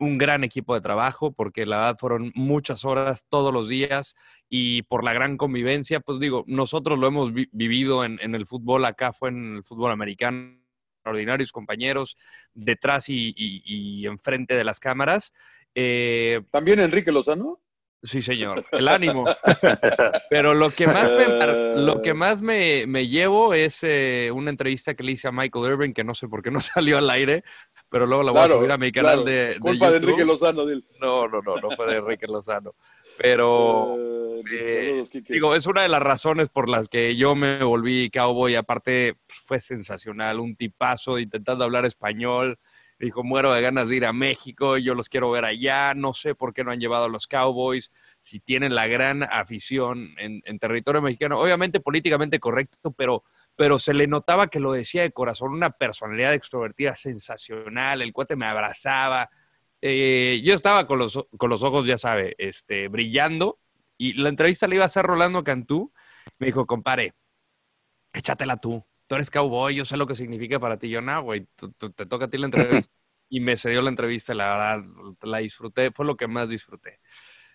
Un gran equipo de trabajo, porque la verdad fueron muchas horas todos los días y por la gran convivencia, pues digo, nosotros lo hemos vi- vivido en, en el fútbol, acá fue en el fútbol americano, extraordinarios compañeros detrás y, y- y enfrente de las cámaras. Eh, ¿También Enrique Lozano? Sí, señor. El ánimo. Pero lo que más me, lo que más me, me llevo es eh, una entrevista que le hice a Michael Irving, que no sé por qué no *laughs* salió al aire, pero luego la voy Claro, a subir a mi canal claro. de, de Culpa de YouTube. Enrique Lozano. dile. No, no, no, no fue de Enrique Lozano. Pero eh, digo, es una de las razones por las que yo me volví cowboy. Aparte, pues, fue sensacional, un tipazo intentando hablar español. Dijo, muero de ganas de ir a México, yo los quiero ver allá, no sé por qué no han llevado a los Cowboys, si tienen la gran afición en, en territorio mexicano. Obviamente políticamente correcto, pero, pero se le notaba que lo decía de corazón, una personalidad extrovertida sensacional, el cuate me abrazaba. Eh, yo estaba con los, con los ojos, ya sabe, este, brillando, y la entrevista le iba a hacer Rolando Cantú. Me dijo, compare, échatela tú. Tú eres cowboy, yo sé lo que significa para ti. Yo, no, güey, te toca a ti la entrevista. *laughs* y me cedió la entrevista, la verdad, la disfruté, fue lo que más disfruté.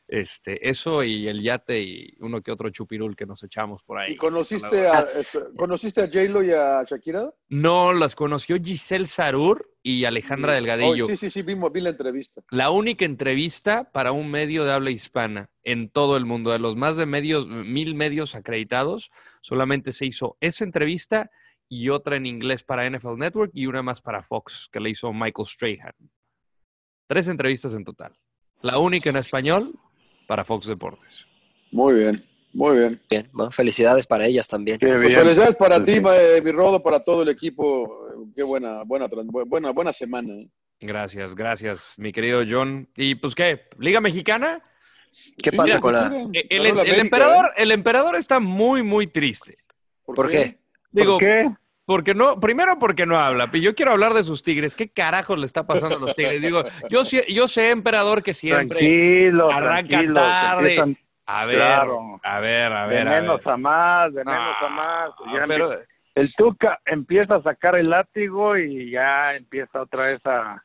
Este, eso y el yate y uno que otro chupirul que nos echamos por ahí. ¿Y conociste a, este, ¿conociste a J-Lo y a Shakira? No, las conoció Giselle Sarur y Alejandra Delgadillo. Oh, sí, sí, sí, vimos, vi la entrevista. La única entrevista para un medio de habla hispana en todo el mundo, de los más de medios, mil medios acreditados, solamente se hizo esa entrevista y otra en inglés para NFL Network y una más para Fox, que le hizo Michael Strahan. Tres entrevistas en total. La única en español para Fox Deportes. Muy bien, muy bien. Bien, bueno, felicidades para ellas también. Pues felicidades para ti, eh, mi Rodo, para todo el equipo. Qué buena, buena, buena, buena semana. ¿eh? Gracias, gracias, mi querido John. ¿Y pues qué? ¿Liga Mexicana? ¿Qué Sí, pasa con la...? Eh, El, emperador, el emperador está muy, muy triste. ¿Por qué? Digo, ¿Por qué? Porque no, primero porque no habla. Yo quiero hablar de sus tigres. ¿Qué carajo le está pasando a los tigres? Digo, yo, yo sé, emperador, que siempre Tranquilo, arranca tranquilo, tarde. empiezan A ver, Claro. a ver, a ver. de a menos ver. a más, de menos Ah, a más. Ya pero- el Tuca empieza a sacar el látigo y ya empieza otra vez a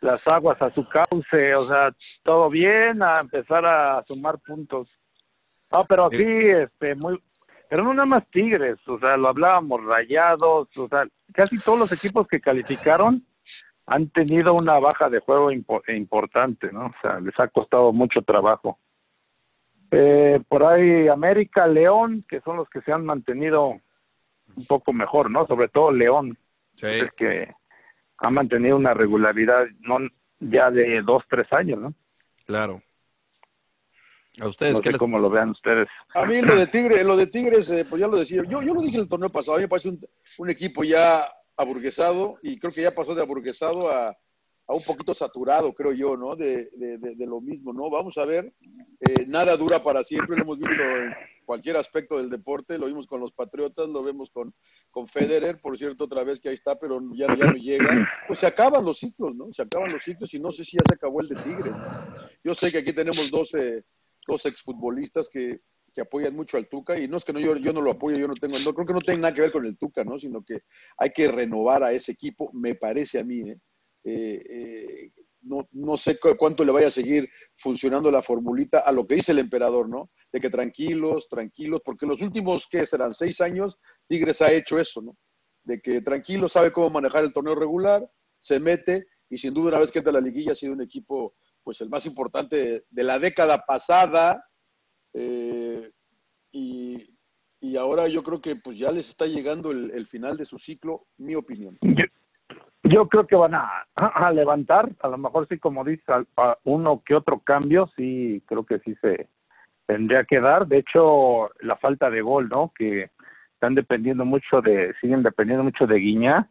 las aguas a su cauce, o sea, todo bien, a empezar a sumar puntos. No, pero sí, este, muy, pero no nada más Tigres, o sea, lo hablábamos, Rayados, o sea, casi todos los equipos que calificaron han tenido una baja de juego impo- importante, ¿no? O sea, les ha costado mucho trabajo. Eh, por ahí América, León, que son los que se han mantenido un poco mejor, ¿no? Sobre todo León, Sí. es que ha mantenido una regularidad no ya de dos, tres años, ¿no? Claro. ¿A ustedes No qué sé les cómo lo vean ustedes. A mí lo de Tigre, lo de Tigres, eh, pues ya lo decía, yo, yo lo dije el torneo pasado, a mí me parece un, un equipo ya aburguesado y creo que ya pasó de aburguesado a, a un poquito saturado, creo yo, ¿no? De, de, de- de lo mismo, ¿no? Vamos a ver, eh, nada dura para siempre, lo hemos visto en cualquier aspecto del deporte, lo vimos con los Patriotas, lo vemos con, con Federer, por cierto, otra vez que ahí está, pero ya, ya no llega. Pues se acaban los ciclos, ¿no? Se acaban los ciclos y no sé si ya se acabó el de Tigre. Yo sé que aquí tenemos 12 dos exfutbolistas que, que apoyan mucho al Tuca, y no es que no, yo, no lo apoyo, yo no tengo, no, creo que no tiene nada que ver con el Tuca, ¿no? Sino que hay que renovar a ese equipo, me parece a mí, ¿eh? Eh, eh, no, no sé cu- cuánto le vaya a seguir funcionando la formulita a lo que dice el emperador, ¿no? De que tranquilos, tranquilos, porque los últimos, ¿qué serán? Seis años, Tigres ha hecho eso, ¿no? De que tranquilo, sabe cómo manejar el torneo regular, se mete, y sin duda una vez que entra la liguilla ha sido un equipo pues el más importante de la década pasada eh, y, y ahora yo creo que pues ya les está llegando el, el final de su ciclo, mi opinión. Yo, yo creo que van a, a levantar, a lo mejor sí, como dice, a- uno que otro cambio, sí, creo que sí se tendría que dar. De hecho, la falta de gol, ¿no? Que están dependiendo mucho de, siguen dependiendo mucho de Guiñá.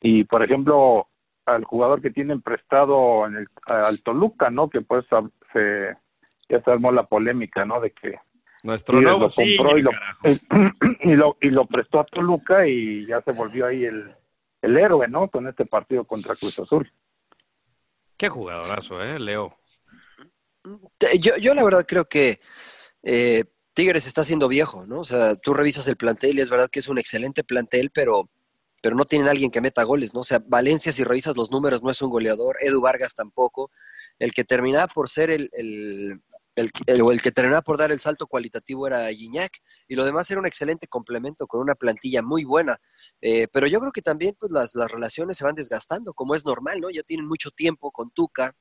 Y, por ejemplo, al jugador que tienen prestado en el, al Toluca, ¿no? Que pues a- se, ya se armó la polémica, ¿no? De que Nuestro Tigres nuevo lo compró y lo, *clears throat* y, lo, y lo prestó a Toluca y ya se volvió ahí el, el héroe, ¿no? Con este partido contra Cruz Azul. Qué jugadorazo, ¿eh, Leo? Yo, yo la verdad creo que eh, Tigres está siendo viejo, ¿no? O sea, tú revisas el plantel y es verdad que es un excelente plantel, pero, pero no tienen alguien que meta goles, ¿no? O sea, Valencia, si revisas los números, no es un goleador, Edu Vargas tampoco. El que terminaba por ser el, el, el, el que terminaba por dar el salto cualitativo era Gignac, y lo demás era un excelente complemento con una plantilla muy buena. Eh, pero yo creo que también pues, las, las relaciones se van desgastando, como es normal, ¿no? Ya tienen mucho tiempo con Tuca,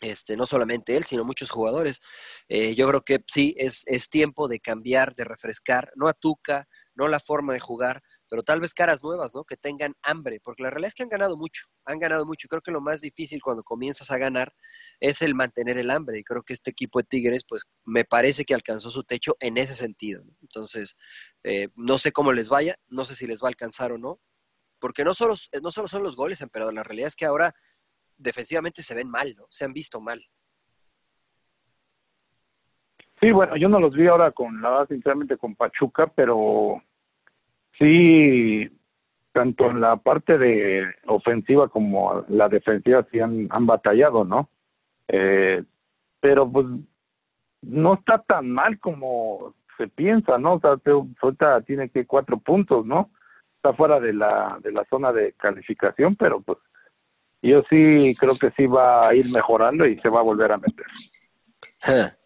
este, no solamente él, sino muchos jugadores. Eh, yo creo que sí, es, es tiempo de cambiar, de refrescar, no a Tuca, no la forma de jugar, pero tal vez caras nuevas, ¿no? Que tengan hambre, porque la realidad es que han ganado mucho, han ganado mucho. Creo que lo más difícil cuando comienzas a ganar es el mantener el hambre, y creo que este equipo de Tigres, pues me parece que alcanzó su techo en ese sentido. Entonces, eh, no sé cómo les vaya, no sé si les va a alcanzar o no, porque no solo, no solo son los goles, emperador, la realidad es que ahora defensivamente se ven mal, ¿no? Se han visto mal. Sí, bueno, yo no los vi ahora con, la sinceramente, con Pachuca, pero sí, tanto en la parte de ofensiva como la defensiva sí han, han batallado, ¿no? Eh, pero pues no está tan mal como se piensa, ¿no? O sea, ahorita tiene que cuatro puntos, ¿no? Está fuera de la, de la zona de calificación, pero pues yo sí creo que sí va a ir mejorando y se va a volver a meter. *laughs*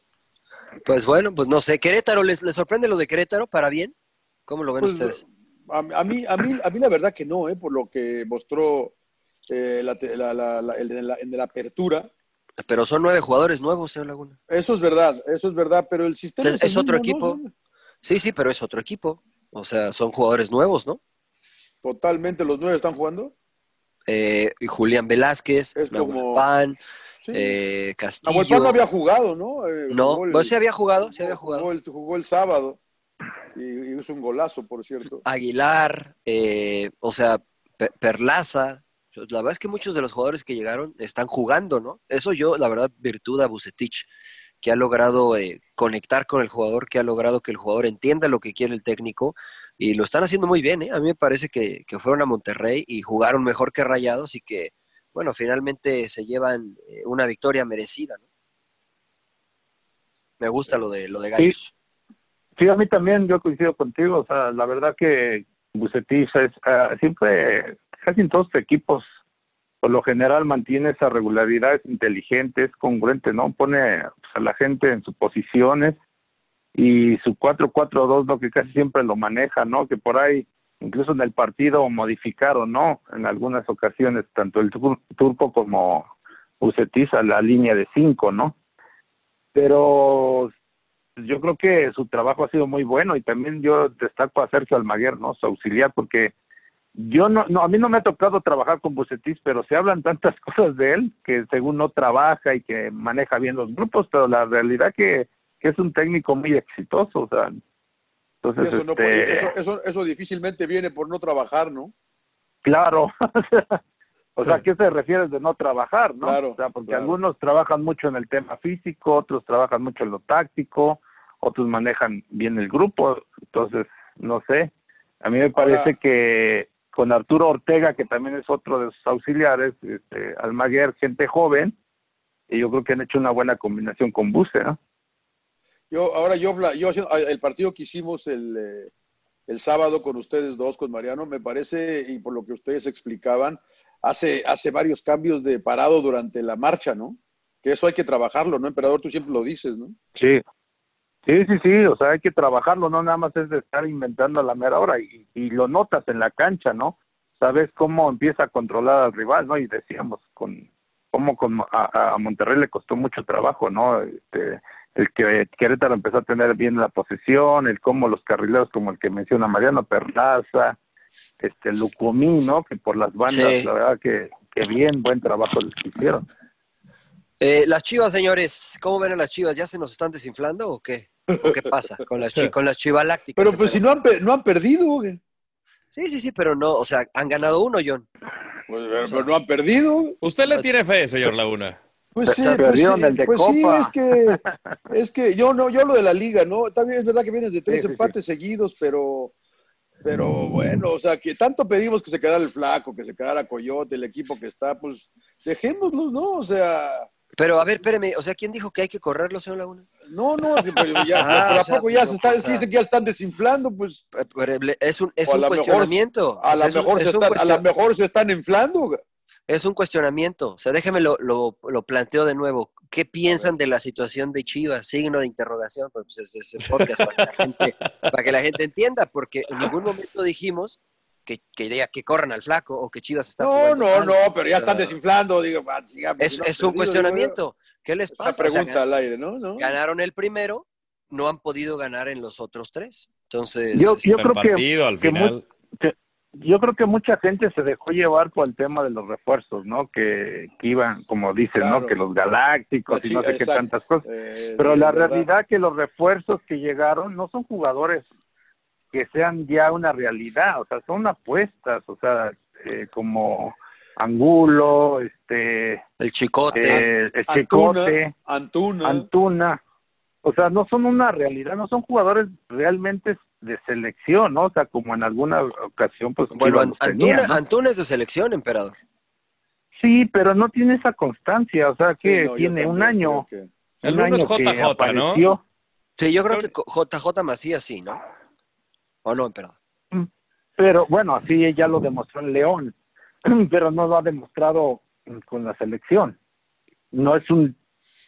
Pues bueno, pues no sé, Querétaro, ¿les, les sorprende lo de Querétaro para bien? ¿Cómo lo ven Pues, ustedes? A, a mí, a, mí, a mí la verdad que no, ¿eh? por lo que mostró eh, la, la, la, la- el de la, de la apertura. Pero son nueve jugadores nuevos, señor Laguna. Eso es verdad, eso es verdad, pero el sistema Es, otro mismo, ¿no? equipo. Sí, sí, pero es otro equipo. O sea, son jugadores nuevos, ¿no? Totalmente, los nueve están jugando. Eh, Julián Velázquez, Es Nahuel como- Pan, Sí. eh, Castillo. Nahuel Pan no había jugado, ¿no? Eh, No, jugó el- pues sí había jugado, sí había jugado. Jugó el, jugó el sábado y, y hizo un golazo, por cierto. Aguilar, eh, o sea, Pe- Perlaza. La verdad es que muchos de los jugadores que llegaron están jugando, ¿no? Eso yo, la verdad, virtud a Bucetich, que ha logrado eh, conectar con el jugador, que ha logrado que el jugador entienda lo que quiere el técnico, y lo están haciendo muy bien, ¿eh? A mí me parece que, que fueron a Monterrey y jugaron mejor que Rayados y que, bueno, finalmente se llevan eh, una victoria merecida, ¿no? Me gusta lo de, lo de Gallos. Sí, a mí también, yo coincido contigo. O sea, la verdad que Bucetich es ah, siempre, casi en todos sus equipos, por lo general mantiene esa regularidad, es inteligente, es congruente, ¿no? Pone pues, a la gente en sus posiciones y su 4-4-2, ¿no? Que casi siempre lo maneja, ¿no? Que por ahí, incluso en el partido modificaron, ¿no? En algunas ocasiones, tanto el tur- turco como Bucetich a la línea de 5, ¿no? Pero yo creo que su trabajo ha sido muy bueno y también yo destaco a Sergio Almaguer, ¿no? Su auxiliar, porque yo no, no, a mí no me ha tocado trabajar con Bucetis, pero se hablan tantas *laughs* cosas de él que según no trabaja y que maneja bien los grupos, pero la realidad que, que es un técnico muy exitoso, o sea, entonces, eso, no este, puede- eso, eso, eso difícilmente viene por no trabajar, ¿no? claro, *laughs* o sea, ¿a qué se refiere de no trabajar, no? Claro, o sea, porque claro. algunos trabajan mucho en el tema físico, otros trabajan mucho en lo táctico, otros manejan bien el grupo, entonces, no sé, a mí me parece Ahora- que con Arturo Ortega, que también es otro de sus auxiliares, este, Almaguer, gente joven, y yo creo que han hecho una buena combinación con Buse, ¿no? Yo, ahora yo, yo el partido que hicimos el, eh, el sábado con ustedes dos, con Mariano, me parece, y por lo que ustedes explicaban, hace, hace varios cambios de parado durante la marcha, ¿no? Que eso hay que trabajarlo, ¿no? Emperador, tú siempre lo dices, ¿no? Sí, sí, sí, sí, o sea, hay que trabajarlo, no nada más es de estar inventando a la mera hora y, y lo notas en la cancha, ¿no? Sabes cómo empieza a controlar al rival, ¿no? Y decíamos, con cómo con, a, a Monterrey le costó mucho trabajo, ¿no? Este, el que Querétaro empezó a tener bien la posesión, el cómo los carrileros como el que menciona Mariano Perlaza, este Lucumí, ¿no? Que por las bandas, Sí. la verdad que, que bien, buen trabajo les hicieron. Eh, las chivas, señores, ¿cómo ven a las chivas? ¿Ya se nos están desinflando o qué? ¿O qué pasa con las, chi- con las chivalácticas? Pero pues si no han, no han perdido. Sí, sí, sí, pero no, o sea, han ganado uno, John. Pues, pero no han perdido. ¿Usted le tiene fe, señor Laguna? Pues sí, Se pues, perdieron sí, el de pues sí, es que, es que yo no, yo lo de la liga, ¿no? También es verdad que vienen de tres Sí, sí, empates seguidos, pero Pero bueno, o sea, que tanto pedimos que se quedara el flaco, que se quedara Coyote, el equipo que está, pues dejémoslos, ¿no? O sea. Pero a ver, espérame, o sea, ¿quién dijo que hay que correrlo, señor Laguna? No, no, pero ya, *laughs* Ah, pero o ¿a sea, poco ya se está, es que dicen que ya están desinflando, pues. Es un, es un cuestionamiento. A lo mejor se están inflando. Es un cuestionamiento. O sea, déjeme lo, lo, lo planteo de nuevo. ¿Qué piensan de la situación de Chivas? Signo de interrogación, pues es, es el podcast para que, la gente, para que la gente entienda, porque en ningún momento dijimos que, que, diga que corran al flaco o que Chivas está No, jugando no, mal. no, pero ya están desinflando, digo, ah, pues, Es, si no es han un cuestionamiento. ¿Qué les pasa? Una O sea, pregunta al aire, ¿no? ¿No? ganaron el primero, no han podido ganar en los otros tres. Entonces, Yo, este, yo creo que, partido al que final. que- yo creo que mucha gente se dejó llevar por el tema de los refuerzos, ¿no? Que, que iban, como dicen, Claro. ¿no? Que los galácticos y no sé qué tantas cosas. Eh, Pero la verdad. realidad que los refuerzos que llegaron no son jugadores que sean ya una realidad, o sea, son apuestas, o sea, eh, como Angulo, este, el chicote. eh, el Antuna, Chicote, Antuna. Antuna, o sea, no son una realidad, no son jugadores realmente de selección, ¿no? O sea, como en alguna ocasión, pues, bueno, tenía, Antuna, ¿no? Antuna es de selección, emperador. Sí, pero no tiene esa constancia, o sea, Sí, que no, tiene un año, que- El un uno es año que JJ, ¿no? apareció. Sí, yo creo que JJ Macías sí, ¿no? ¿O no, emperador? Pero bueno, así ya lo demostró en León, *clears throat* pero no lo ha demostrado con la selección. No es un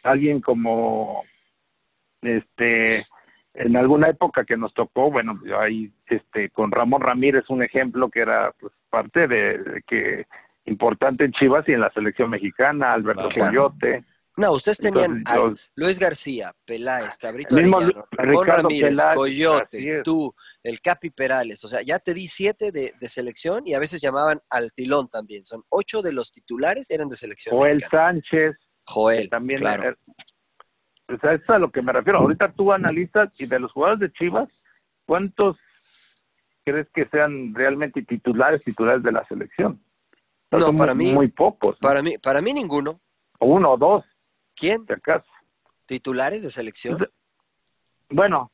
alguien como este en alguna época que nos tocó, bueno, yo ahí este con Ramón Ramírez un ejemplo que era pues parte de, de que importante en Chivas y en la selección mexicana, Alberto Claro. Coyote, No, ustedes tenían Entonces, a Luis García, Peláez, Cabrito mismo Arellano, Ramón Ricardo Ramírez, Peláez, Coyote, tú, el Capi Perales. O sea, ya te di siete de, de selección y a veces llamaban al tilón también. Son ocho de los titulares eran de selección. Joel mexicana. Sánchez, Joel, también claro. O sea, eso es a lo que me refiero. Ahorita tú analizas y de los jugadores de Chivas, ¿cuántos crees que sean realmente titulares, titulares de la selección? No, para muy, mí- muy pocos, ¿no? Para mí, para mí ninguno. uno o dos, ¿Quién? si acaso. ¿Titulares de selección? Bueno,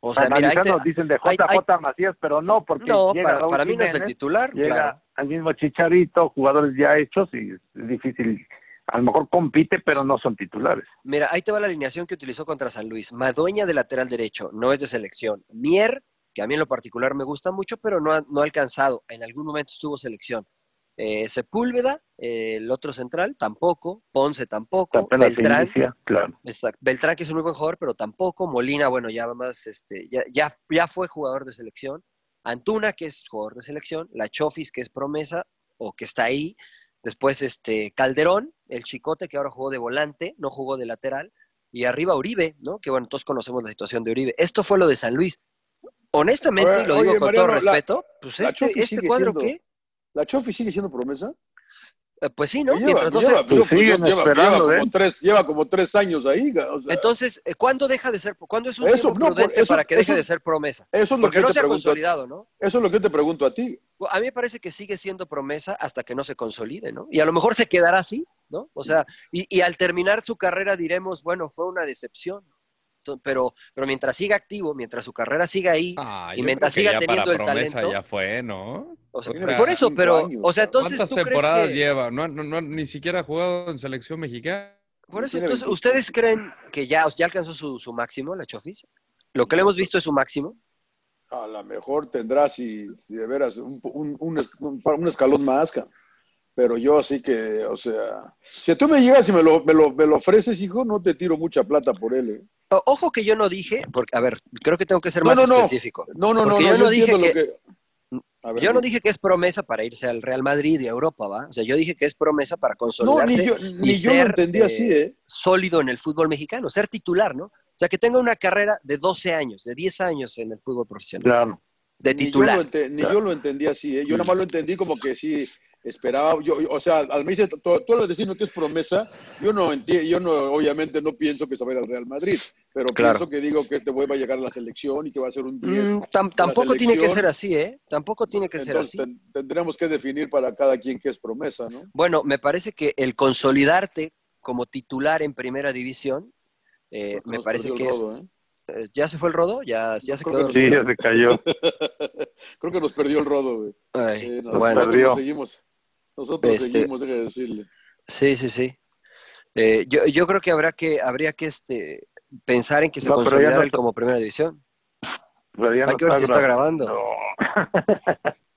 O sea, mira, te- analizando dicen de JJ ahí- Macías, pero no, porque no, llega para, Raúl para mí no es el titular, llega claro. al mismo Chicharito, jugadores ya hechos y es difícil. A lo mejor compite, pero no son titulares. Mira, ahí te va la alineación que utilizó contra San Luis. Madueña de lateral derecho, no es de selección. Mier, que a mí en lo particular me gusta mucho, pero no ha, no ha alcanzado. En algún momento estuvo selección. Eh, Sepúlveda, eh, el otro central, tampoco. Ponce tampoco. Beltrán, inicia, claro. exacto. Beltrán, que es un muy buen jugador, pero tampoco. Molina, bueno, ya más, este, ya, ya, ya fue jugador de selección. Antuna, que es jugador de selección. La Chofis, que es promesa, o que está ahí. Después, este, Calderón, el chicote que ahora jugó de volante, no jugó de lateral. Y arriba Uribe, ¿no? Que bueno, todos conocemos la situación de Uribe. Esto fue lo de San Luis. Honestamente, y lo digo oye, con Mariano, todo la- respeto, pues este, este cuadro, siendo- ¿qué? ¿La Chofi sigue siendo promesa? Eh, Pues sí, ¿no? Lleva- Mientras no lleva- se... Pues siguen lleva- esperando lleva de como tres, lleva como tres años ahí. o sea, Entonces, eh, ¿cuándo deja de ser, cuándo es un Eso, tiempo no, por- prudente eso- para que deje eso- de ser promesa? eso es lo Porque que no te se ha consolidado, ¿no? Eso es lo que te pregunto a ti. A mí me parece que sigue siendo promesa hasta que no se consolide, ¿no? Y a lo mejor se quedará así, ¿no? O sea, y, y al terminar su carrera diremos, bueno, fue una decepción. Pero, pero mientras siga activo, mientras su carrera siga ahí, Ah, y mientras siga ya para teniendo el talento, Ya fue, ¿no? o sea, O sea, por eso, pero, años, o sea, entonces ¿Cuántas tú crees temporadas que, lleva? No, no, no, ni siquiera ha jugado en selección mexicana. por eso, entonces, 25. ¿ustedes creen que ya, ya alcanzó su, su máximo, la Chofis? ¿Lo que le hemos visto es su máximo? A lo mejor tendrá, si, si de veras, un, un, un un- escalón más. Pero yo sí que, o sea, si tú me llegas y me lo, me lo, me lo ofreces, hijo, no te tiro mucha plata por él. ¿eh? Ojo que yo no dije, porque, a ver, creo que tengo que ser No, más no, específico. No, no, no, yo no dije que- ver, Yo no dije que es promesa para irse al Real Madrid y a Europa, ¿va? O sea, yo dije que es promesa para No, consolidarse ni yo, y lo ser entendí eh, así, ¿eh? sólido en el fútbol mexicano, ser titular, ¿no? O sea, que tenga una carrera de 12 años, de 10 años en el fútbol profesional, Claro. de Ni yo, titular. lo ente- ni yo lo entendí así, ¿eh? Yo nada más lo entendí como que sí esperaba, yo, o sea, al me dice, tú, tú lo diciendo que es promesa, yo no entiendo, yo no, obviamente no pienso que se va a ir al Real Madrid, pero Claro. pienso que digo que este güey va a llegar a la selección y que va a ser un 10. Mm, tam- tampoco tiene que ser así, ¿eh? Tampoco tiene que ser así. ten- tendremos que definir para cada quien qué es promesa, ¿no? Bueno, me parece que el consolidarte como titular en primera división, eh, me parece que es... ¿eh? eh, ¿Ya se fue el rodo? ¿Ya, ya se quedó que Sí, ya se cayó. *laughs* creo que nos perdió el rodo, güey. Ay, Eh, no, bueno. seguimos. Nosotros Este- seguimos, déjame decirle. Sí, sí, sí. Eh, yo, yo creo que habrá que, habría que este, pensar en que se No, consolidara no como primera división. Pero ya Hay que ver si está grabando. *laughs*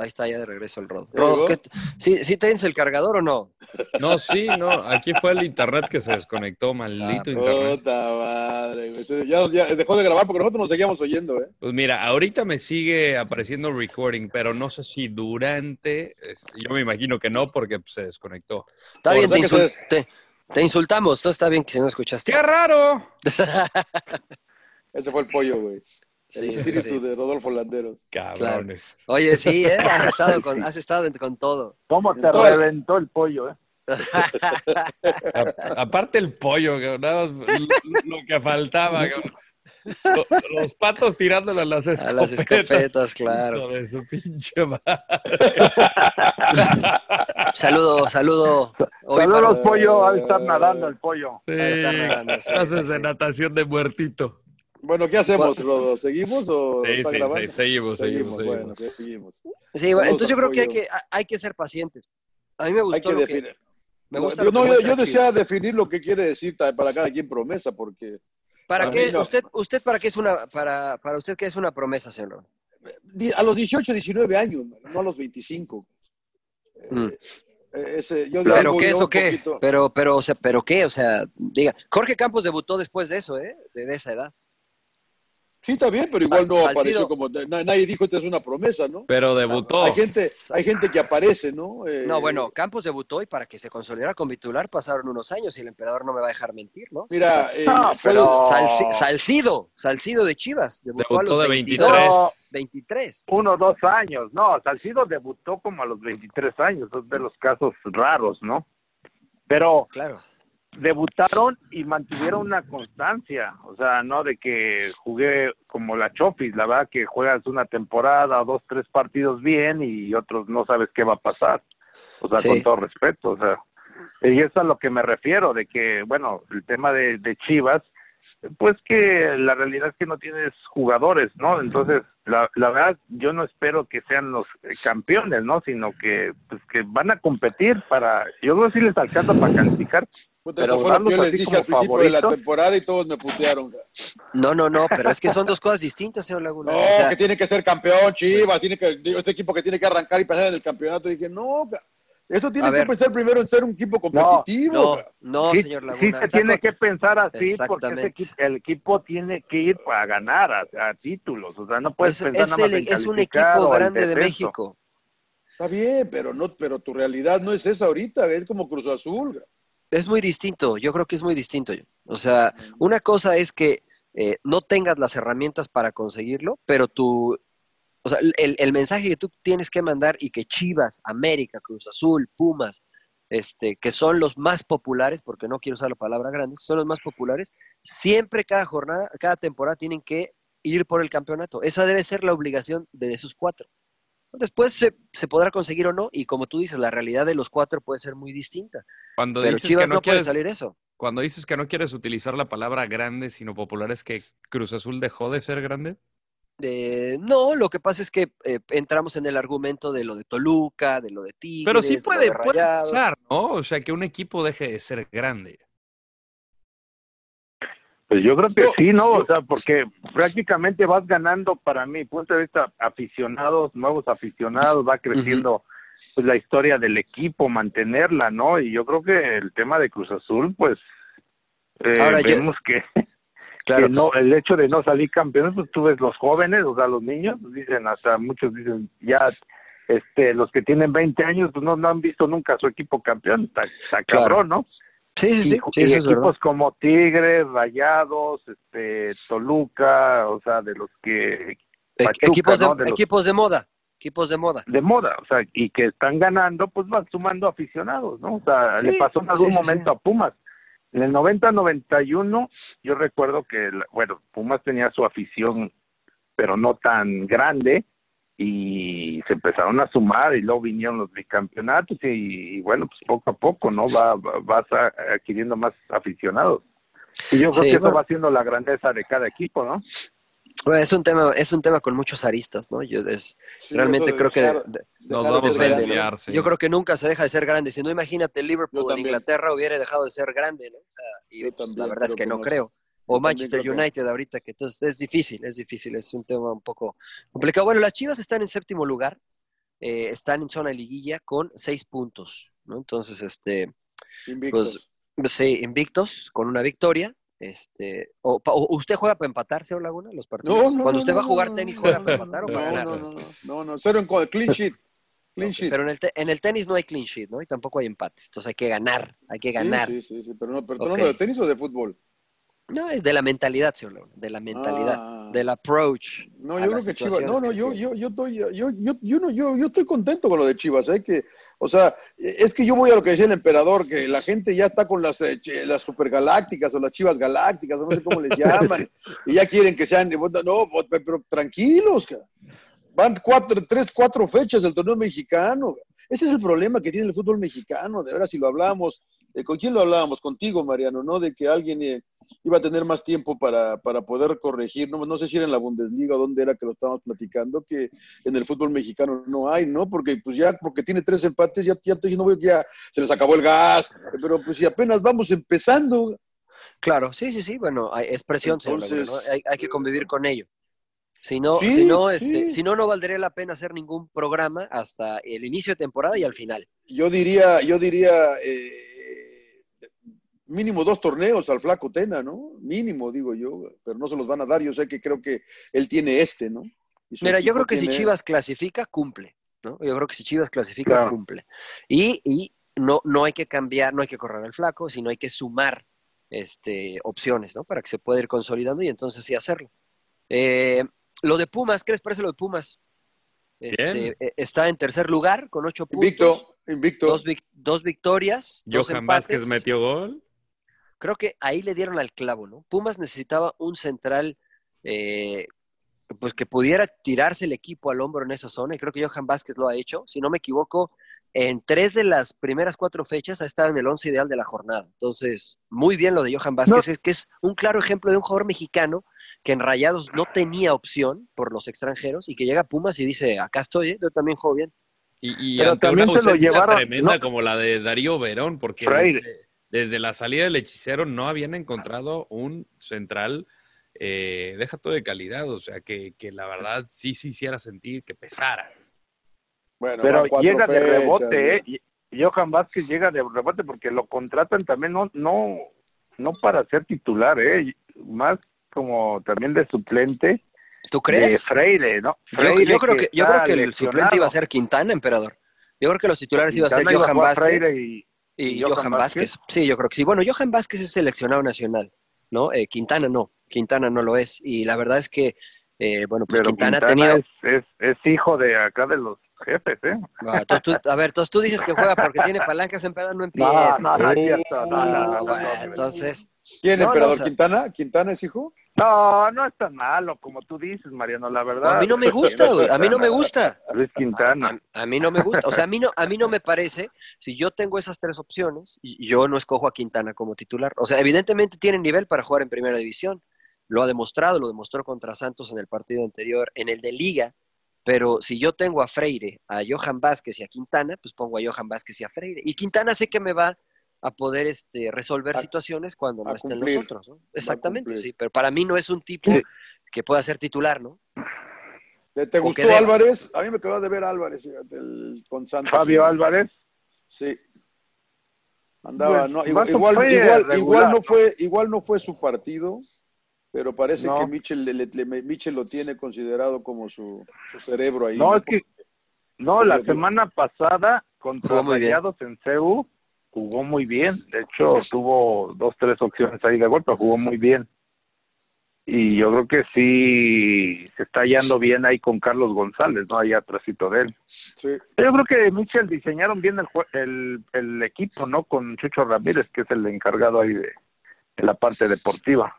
Ahí está ya de regreso el Rodo. ¿Ya Rodo, llegó? ¿qué- ¿sí, ¿sí tienes el cargador o no? No, sí, no. Aquí fue el internet que se desconectó, maldito internet. Puta madre, güey. Ya, ya dejó de grabar porque nosotros nos seguíamos oyendo, ¿eh? Pues mira, ahorita me sigue apareciendo recording, pero no sé si durante. yo me imagino que no, porque pues, se desconectó. Está bien, te, se- te- te insultamos. Todo está bien que si no escuchaste. ¡Qué raro! *laughs* *laughs* Ese fue el pollo, güey. Sí, el sí, espíritu sí. de Rodolfo Landeros. Cabrones. Oye, sí, ¿eh? has estado, con, has estado en- con todo. ¿Cómo te reventó el pollo, eh? *laughs* A- aparte el pollo, nada más lo, lo que faltaba. *laughs* Los patos tirándole a las A escopetas. las escopetas, claro. De su pinche madre. *laughs* Saludo, saludo. Hoy Saludos, para- pollo. Ha de estar nadando el pollo. Sí, nadando, sí, haces sí. de natación de muertito. Bueno, ¿qué hacemos. Rodo? ¿Seguimos o *laughs* Sí, está sí, grabando? sí, seguimos, seguimos, Bueno, seguimos. seguimos. Sí, bueno, entonces yo creo que hay que, hay que ser pacientes. A mí me gustó Hay que lo que, definir. me gusta yo, lo que no, yo, Chivas. definir lo que quiere decir para cada quien promesa, porque ¿Para qué? no. ¿Usted, usted para qué es una, para, para usted qué es una promesa, señor? A los 18, 19 años, no a los 25. Mm. Eh, ese- yo ¿Pero qué yo es o qué? poquito- Pero, pero, o sea, pero qué, o sea, diga, Jorge Campos debutó después de eso, ¿eh? De, de esa edad. Sí, está bien, pero igual no Salcido. apareció como. na- Nadie dijo esta es una promesa, ¿no? Pero debutó. Hay gente, hay gente que aparece, ¿no? Eh, No, bueno, Campos debutó y para que se consolidara con titular pasaron unos años y el emperador no me va a dejar mentir, ¿no? Mira, eh, No, pero- Salcido, Salcido de Chivas, debutó, a Debutó los de 22, 23. 23. Uno o dos años. No, Salcido debutó como a los 23 años. Es de los casos raros, ¿no? Pero Claro. Debutaron y mantuvieron una constancia, o sea, no de que jugué como la Chofis, la verdad que juegas una temporada, dos, tres partidos bien y otros no sabes qué va a pasar, o sea, Sí. con todo respeto, o sea, y eso es a lo que me refiero, de que, bueno, el tema de, de Chivas, pues que la realidad es que no tienes jugadores, ¿no? Entonces, la, la verdad, yo no espero que sean los eh, campeones, ¿no? Sino que, pues, que van a competir para, yo creo que sí les alcanza para calificar, puta, pero eso fue lo que darlos yo les dije como al principio de la temporada y todos me putearon. No, no, no, pero es que son dos cosas distintas, señor Laguna. No, O sea, que tiene que ser campeón, Chivas, tiene que, digo, este equipo que tiene que arrancar y pasar en el campeonato. Y dije, no, eso tiene A que ver. pensar primero en ser un equipo competitivo. no, no, sí, señor sí Laguna. se está tiene con- que pensar así porque ese el equipo tiene que ir para ganar a, a títulos, o sea, no puedes es, pensar es nada más el- en es un equipo grande de. México. Está bien, pero no, pero tu realidad no es esa ahorita, es como Cruz Azul. Es muy distinto, yo creo que es muy distinto. O sea, una cosa es que eh, no tengas las herramientas para conseguirlo, pero tú, o sea, el, el mensaje que tú tienes que mandar y que Chivas, América, Cruz Azul, Pumas, este, que son los más populares, porque no quiero usar la palabra grandes, son los más populares, siempre cada jornada, cada temporada tienen que ir por el campeonato. Esa debe ser la obligación de esos cuatro. Después se, se podrá conseguir o no, y como tú dices, la realidad de los cuatro puede ser muy distinta. Cuando Pero dices Chivas que no, no, puede quieres, salir eso. cuando dices que no quieres utilizar la palabra grande, sino popular, ¿es que Cruz Azul dejó de ser grande? Eh, no, lo que pasa es que eh, entramos en el argumento de lo de Toluca, de lo de Tigres, Pero sí puede, de puede Rayados. pasar, ¿no? O sea, que un equipo deje de ser grande. Pues yo creo que Yo- sí, ¿no? yo- O sea, porque prácticamente vas ganando, para mi punto de vista, aficionados, nuevos aficionados, va creciendo pues la historia del equipo, mantenerla, ¿no? Y yo creo que el tema de Cruz Azul, pues eh, Ahora, yo- vemos que, *laughs* Claro, que no, el hecho de no salir campeones, pues tú ves los jóvenes, o sea, los niños, dicen, hasta muchos dicen, ya, este, los que tienen 20 años, pues no, no han visto nunca a su equipo campeón, está, está Claro. cabrón, ¿no? sí, sí, sí, y, sí, y eso es verdad. equipos como Tigres, Rayados, este, Toluca, o sea, de los que E- Pachuca, equipos, de, ¿no? De los- equipos de moda, equipos de moda. de moda, o sea, y que están ganando, pues van sumando aficionados, ¿no? O sea, Sí, le pasó en algún sí, momento a Pumas. En el 90-91, yo recuerdo que, bueno, Pumas tenía su afición, pero no tan grande, y se empezaron a sumar, y luego vinieron los bicampeonatos, y, y bueno, pues poco a poco, ¿no? Va, va- vas adquiriendo más aficionados. Y yo creo Sí, que eso va siendo la grandeza de cada equipo, ¿no? Bueno, es un tema, es un tema con muchos aristas, ¿no? Yo es, Sí, realmente creo que dejar- de- Nos dejar de vamos ser a depende, grande. ¿no? desviar, sí. Yo creo que nunca se deja de ser grande. Si no, imagínate, Liverpool en. Inglaterra hubiera dejado de ser grande, ¿no? O sea, y pues, la verdad es que que no creo. O Manchester que. United ahorita, que entonces es difícil, es difícil, es un tema un poco complicado. Bueno, las Chivas están en séptimo lugar, eh, están en zona de liguilla con seis puntos, ¿no? Entonces, este, Invictos. pues, sí, invictos, con una victoria. Este, o, o ¿Usted juega para empatar, señor Laguna, los partidos? No, no, Cuando no, usted no, va a jugar no, tenis, no, ¿juega no, para no, empatar o no, para ganar? no, no, no, no, no, cero en clean sheet. Clean sheet. Pero en el, en el tenis no hay clean sheet, ¿no? Y tampoco hay empates. Entonces hay que ganar, hay que ganar. Sí, sí, sí, pero no, pero Ok. no de tenis o de fútbol. No, es de la mentalidad, señor Laguna, de la mentalidad, Ah. Del approach. No, yo creo que Chivas, no, no, yo, yo, yo estoy, yo, yo, yo, no, yo, yo estoy contento con lo de Chivas, ¿eh? que, o sea, es que yo voy a lo que decía el emperador, que la gente ya está con las, eh, las supergalácticas o las Chivas galácticas, o no sé cómo les llaman, *laughs* y ya quieren que sean, no, pero, pero tranquilos, cara. van cuatro, tres, cuatro fechas del torneo mexicano. Ese es el problema que tiene el fútbol mexicano, de verdad, si lo hablamos, eh, ¿con quién lo hablábamos? Contigo, Mariano, ¿no? De que alguien eh, iba a tener más tiempo para, para poder corregir, no, no sé si era en la Bundesliga o dónde era que lo estábamos platicando, que en el fútbol mexicano no hay, ¿no? Porque pues ya, porque tiene tres empates, ya, ya, no ya se les acabó el gas, pero pues si apenas vamos empezando. Claro, sí, sí, sí, bueno, hay- es presión, señor Laguna, Entonces- ¿no? hay, hay que convivir con ello. Si no, Sí, si no, este, sí. si no, no valdría la pena hacer ningún programa hasta el inicio de temporada y al final. Yo diría, yo diría, eh, mínimo dos torneos al flaco Tena, ¿no? Mínimo, digo yo, pero no se los van a dar. Yo sé que creo que él tiene este, ¿no? Mira, yo creo que si Chivas clasifica, cumple, ¿no? Yo creo que si Chivas clasifica, Claro. cumple. Y, y no, no hay que cambiar, no hay que correr al flaco, sino hay que sumar este, opciones, ¿no? Para que se pueda ir consolidando y entonces sí hacerlo. Eh, lo de Pumas, ¿qué les parece lo de Pumas? Este, Bien. eh, está en tercer lugar con ocho puntos. Invicto, invicto. Dos, vic- dos victorias, dos Johan empates. Vázquez metió gol. Creo que ahí le dieron al clavo, ¿no? Pumas necesitaba un central eh, pues que pudiera tirarse el equipo al hombro en esa zona y creo que Johan Vázquez lo ha hecho. Si no me equivoco, en tres de las primeras cuatro fechas ha estado en el once ideal de la jornada. Entonces, muy bien lo de Johan Vázquez, es que es un claro ejemplo de un jugador mexicano que en Rayados no tenía opción por los extranjeros y que llega a Pumas y dice, acá estoy, ¿eh? yo también juego bien. Y, y Pero ante también una se lo ausencia llevaron- tremenda no. como la de Darío Verón, porque Freire. Desde, la salida del hechicero no habían encontrado un central, eh, deja todo de calidad, o sea, que, que la verdad sí se hiciera sentir que pesara. Bueno, Pero llega de rebote, ¿eh? Johan Vázquez llega de rebote porque lo contratan también no no no para ser titular, ¿eh? Más como también de suplente ¿Tú de crees? Freire, ¿no? Yo, Freire yo creo que, yo creo que el lesionado. suplente iba a ser Quintana, emperador. Yo creo que los titulares iba a ser Johan Vázquez Freire y, y, y Johan, Johan Vázquez. Vázquez. Sí, yo creo que sí. Bueno, Johan Vázquez es seleccionado nacional, ¿no? Eh, Quintana no. Quintana no lo es. Y la verdad es que, eh, bueno, pues pero Quintana, Quintana, ha tenido. es, es, es hijo de acá de los jefes, ¿eh? Entonces tú- a ver, entonces tú dices que juega porque tiene palancas, emperador, no No, empieces. no, no es cierto. No, no, no, no, entonces. ¿Quién, No, no, emperador? o sea- ¿Quintana? ¿Quintana es hijo? no, no es tan malo como tú dices, Mariano, la verdad. A mí no me gusta, güey, a mí no me gusta. Luis Quintana. A, a mí no me gusta, o sea, a mí no, a mí no me parece, si yo tengo esas tres opciones, y yo no escojo a Quintana como titular. O sea, evidentemente tiene nivel para jugar en primera división. Lo ha demostrado, lo demostró contra Santos en el partido anterior, en el de Liga. Pero si yo tengo a Freire, a Johan Vázquez y a Quintana, pues pongo a Johan Vázquez y a Freire. Y Quintana sé que me va a poder este, resolver A- situaciones cuando no estén cumplir. los otros. ¿no? Exactamente, sí. Pero para mí no es un tipo Sí. que pueda ser titular, ¿no? ¿Te, gustó deba. Álvarez? A mí me quedó de ver Álvarez, el- con Santos. Fabio Álvarez. Sí. Andaba, no, igual, igual, igual, ¿no? fue, igual no fue su partido, pero parece No. que Michel, le- le- le- Michel lo tiene considerado como su, su cerebro ahí. No, es que no, la semana pasada contra Jugó muy bien. Rayados en CEU jugó muy bien. De hecho, tuvo dos, tres opciones ahí de gol, pero jugó muy bien. Y yo creo que sí se está hallando bien ahí con Carlos González, ¿no? Ahí atrásito de él. Sí. Yo creo que Michel diseñaron bien el, jue- el, el equipo, ¿no? Con Chucho Ramírez, que es el encargado ahí de, de la parte deportiva.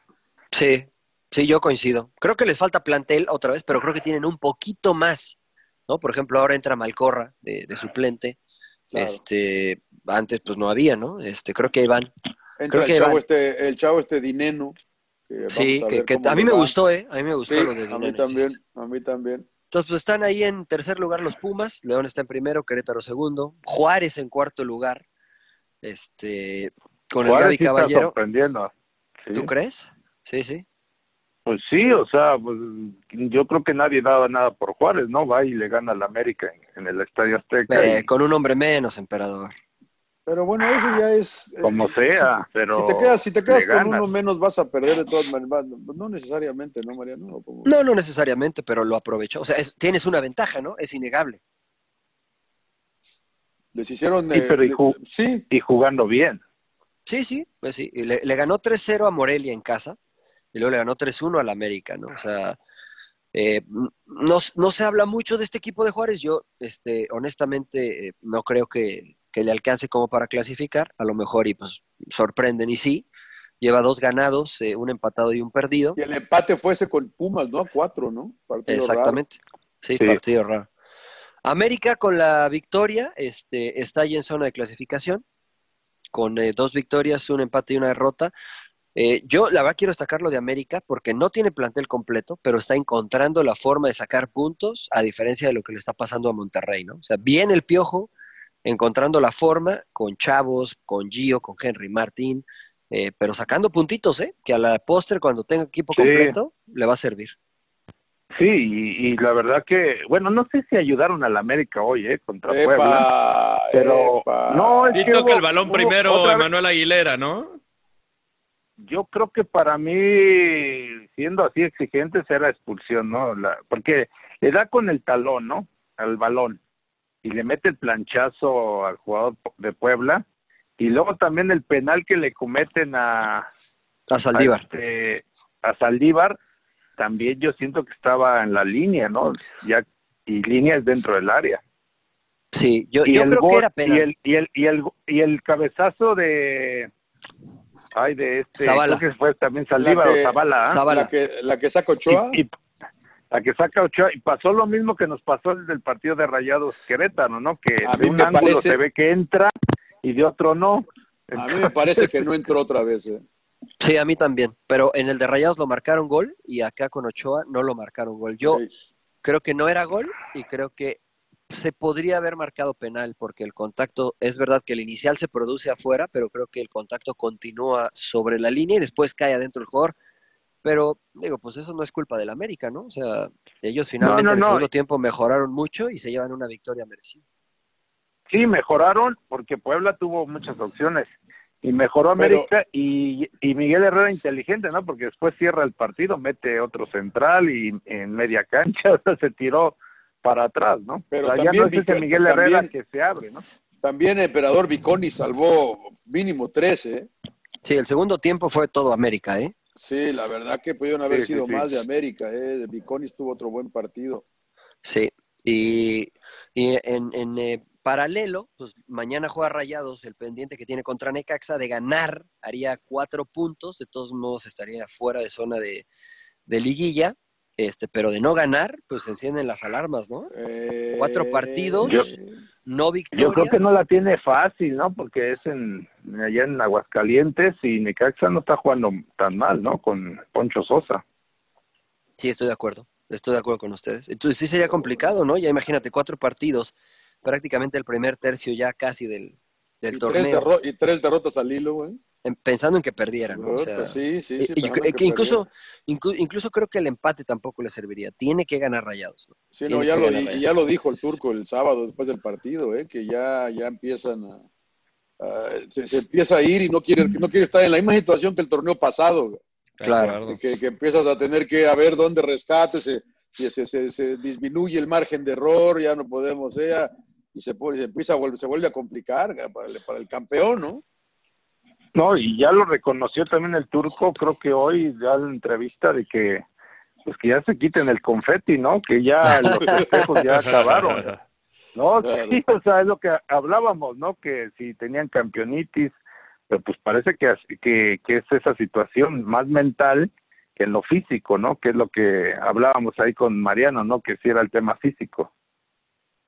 Sí, sí, yo coincido. Creo que les falta plantel otra vez, pero creo que tienen un poquito más, ¿no? Por ejemplo, ahora entra Malcorra de, de suplente. Claro. Este, antes pues no había, ¿no? Este, creo que ahí van. Entra creo el que chavo, van. este, el chavo este Dineno. sí, que, a, mí me gustó, ¿eh? A mí me gustó lo de A mí también, a mí también. Entonces, pues están ahí en tercer lugar los Pumas, León está en primero, Querétaro segundo, Juárez en cuarto lugar, este, con el Gaby Caballero. sorprendiendo. ¿Tú crees? Sí, sí. Pues sí, o sea, pues, yo creo que nadie daba nada por Juárez, ¿no? Va y le gana al América en, el Estadio Azteca. Eh, con un hombre menos, emperador. Pero bueno, eso ya es. Eh, Como sea, pero. Si te quedas, si te quedas con uno menos, vas a perder de todas maneras. No necesariamente, ¿no, Mariano? No, no necesariamente, pero lo aprovechó. O sea, tienes una ventaja, ¿no? Es innegable. Les hicieron. Sí, pero y, jugando bien. Sí, sí, pues sí. le, le ganó 3-0 a Morelia en casa y luego le ganó 3-1 al América, ¿no? O sea, eh, no, no, se habla mucho de este equipo de Juárez. Yo, este, honestamente, eh, no creo que, le alcance como para clasificar. A lo mejor, y pues sorprenden, y sí. Lleva dos ganados, eh, un empatado y un perdido. Y el empate fue ese con Pumas, ¿no? Cuatro, ¿no? Exactamente. Sí, partido raro. América con la victoria este, está ahí en zona de clasificación, con dos victorias, un empate y una derrota. Eh, yo la verdad quiero destacar lo de América porque no tiene plantel completo, pero está encontrando la forma de sacar puntos a diferencia de lo que le está pasando a Monterrey, ¿no? O sea, bien el piojo, encontrando la forma con Chavos, con Gio, con Henry Martín, eh, pero sacando puntitos, ¿eh? Que a la póster cuando tenga equipo completo le va a servir. Sí, y, la verdad que, bueno, no sé si ayudaron al América hoy, ¿eh? Contra Puebla. Pero no, es que, toca el balón primero Emanuel Aguilera, ¿no? Yo creo que para mí, siendo así exigente, será expulsión, ¿no? La, porque le da con el talón, ¿no? Al balón. Y le mete el planchazo al jugador de Puebla. Y luego también el penal que le cometen a... A Saldívar. A, este, a Saldívar, también yo siento que estaba en la línea, ¿no? Ya, y líneas dentro del área. Sí, yo, yo creo que era penal. Y el, y, el, y, el, y el cabezazo de Ay, de este. Zavala. que fue también Saldívar o Zavala. ¿ah? La, que, la que saca Ochoa. la que saca Ochoa. Y pasó lo mismo que nos pasó el del partido de Rayados Querétaro, ¿no? Que de un ángulo se ve que entra y de otro no. A mí me parece que no entró otra vez. ¿eh? Sí, a mí también. Pero en el de Rayados lo marcaron gol y acá con Ochoa no lo marcaron gol. Yo creo que no era gol y creo que se podría haber marcado penal porque el contacto, es verdad que el inicial se produce afuera, pero creo que el contacto continúa sobre la línea y después cae adentro el jugador. Pero digo, pues eso no es culpa del América, ¿no? O sea, ellos finalmente en el segundo tiempo mejoraron mucho y se llevan una victoria merecida. Sí, mejoraron porque Puebla tuvo muchas opciones y mejoró América y, y, Miguel Herrera inteligente, ¿no? Porque después cierra el partido, mete otro central y en media cancha, *laughs* o sea, se tiró para atrás, ¿no? Pero también, ya no es Miguel Herrera que se abre, ¿no? También Emperador Viconi salvó mínimo 13, ¿eh? Sí, el segundo tiempo fue todo América, ¿eh? Sí, la verdad que pudieron haber sido más de América, ¿eh? Viconi tuvo otro buen partido. Sí, y, y en, en eh, paralelo, pues mañana juega Rayados, el pendiente que tiene contra Necaxa de ganar, haría cuatro puntos, de todos modos estaría fuera de zona de, de liguilla este, pero de no ganar, pues se encienden las alarmas, ¿no? Cuatro eh, partidos, no victoria. Yo creo que no la tiene fácil, ¿no? Porque es en allá en Aguascalientes y Necaxa no está jugando tan mal, ¿no? Con Poncho Sosa. Sí, estoy de acuerdo. Estoy de acuerdo con ustedes. Entonces sí sería complicado, ¿no? Ya imagínate, cuatro partidos, prácticamente el primer tercio ya casi del, del torneo. y tres derrotas al hilo, güey pensando en que perdieran. ¿no? O sea, sí, sí, sí, incluso, incluso creo que el empate tampoco le serviría. Tiene que ganar Rayados. ¿no? Sí, no, ya lo, ya lo dijo el turco el sábado después del partido, ¿eh? que ya, ya empiezan a. se, empieza a ir y no quiere, no quiere estar en la misma situación que el torneo pasado. Claro. Que, que empiezas a tener que a ver dónde rescates, se, se, se, disminuye el margen de error, ya no podemos, sea, y se, se empieza a se vuelve a complicar para el, para el campeón, ¿no? No, y ya lo reconoció también el turco, creo que hoy ya en la entrevista de que pues que ya se quiten el confeti, ¿no? Que ya los *laughs* festejos ya acabaron. No, sí, o sea, es lo que hablábamos, ¿no? Que si tenían campeonitis, pero pues parece que, que, que es esa situación más mental que en lo físico, ¿no? Que es lo que hablábamos ahí con Mariano, ¿no? Que sí era el tema físico.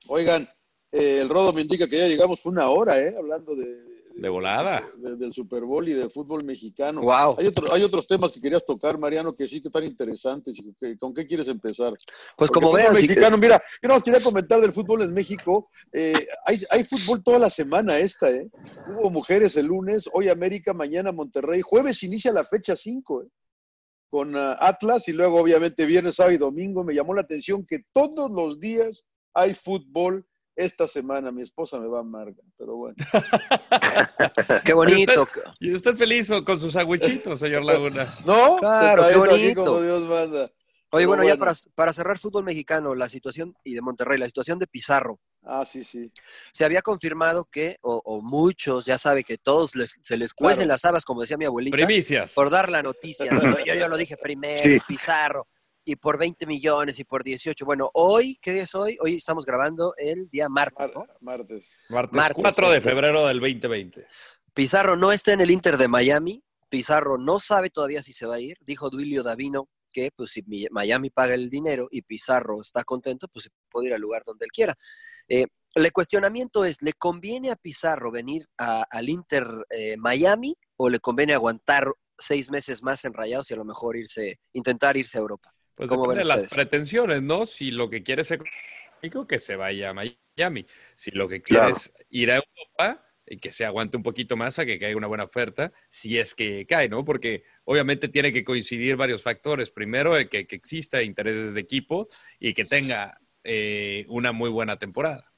Oigan, eh, el Rodo me indica que ya llegamos una hora, ¿eh? Hablando de, De volada. de- del Super Bowl y de fútbol mexicano. Wow. Hay, otro- hay otros temas que querías tocar, Mariano, que sí que están interesantes. y que- ¿Con qué quieres empezar? Pues Porque como el vean, fútbol si- mexicano, mira, yo no quería comentar del fútbol en México. eh, hay, hay fútbol toda la semana esta, ¿eh? Hubo mujeres el lunes, hoy América, mañana Monterrey. Jueves inicia la fecha 5, ¿eh? Con ah, Atlas y luego obviamente viernes, sábado y domingo. Me llamó la atención que todos los días hay fútbol esta semana. Mi esposa me va amarga, pero bueno. *laughs* Qué bonito. Y usted feliz con sus agüichitos, señor Laguna. *laughs* ¿No? Claro, qué bonito. como Dios manda. Oye, Pero bueno, ya para, para cerrar fútbol mexicano, la situación, y de Monterrey, la situación de Pizarro. Ah, sí, sí. Se había confirmado que, o, o muchos, ya sabe que todos les- se les cuecen Claro. las habas, como decía mi abuelita. Primicias. Por dar la noticia. ¿no? Yo, yo lo dije primero, Sí. Pizarro, y por 20 millones, y por 18. Bueno, hoy, ¿qué día es hoy? Hoy estamos grabando el día martes, ¿no? Martes. Martes, Martes, 4 de este. febrero del 2020. Pizarro no está en el Inter de Miami. Pizarro no sabe todavía si se va a ir. Dijo Duilio Davino que pues si Mi- Miami paga el dinero y Pizarro está contento, pues se puede ir al lugar donde él quiera. Eh, el cuestionamiento es, ¿le conviene a Pizarro venir a- al Inter eh, Miami o le conviene aguantar seis meses más en Rayados y a lo mejor irse, intentar irse a Europa? Pues ¿Cómo depende de las pretensiones, ¿no? Si lo que quieres es económico, que se vaya a Miami. Si lo que quieres ir a Europa, y que se aguante un poquito más a que caiga una buena oferta, si es que cae, ¿no? Porque obviamente tiene que coincidir varios factores. Primero, el que, que exista intereses de equipo y que tenga eh, una muy buena temporada.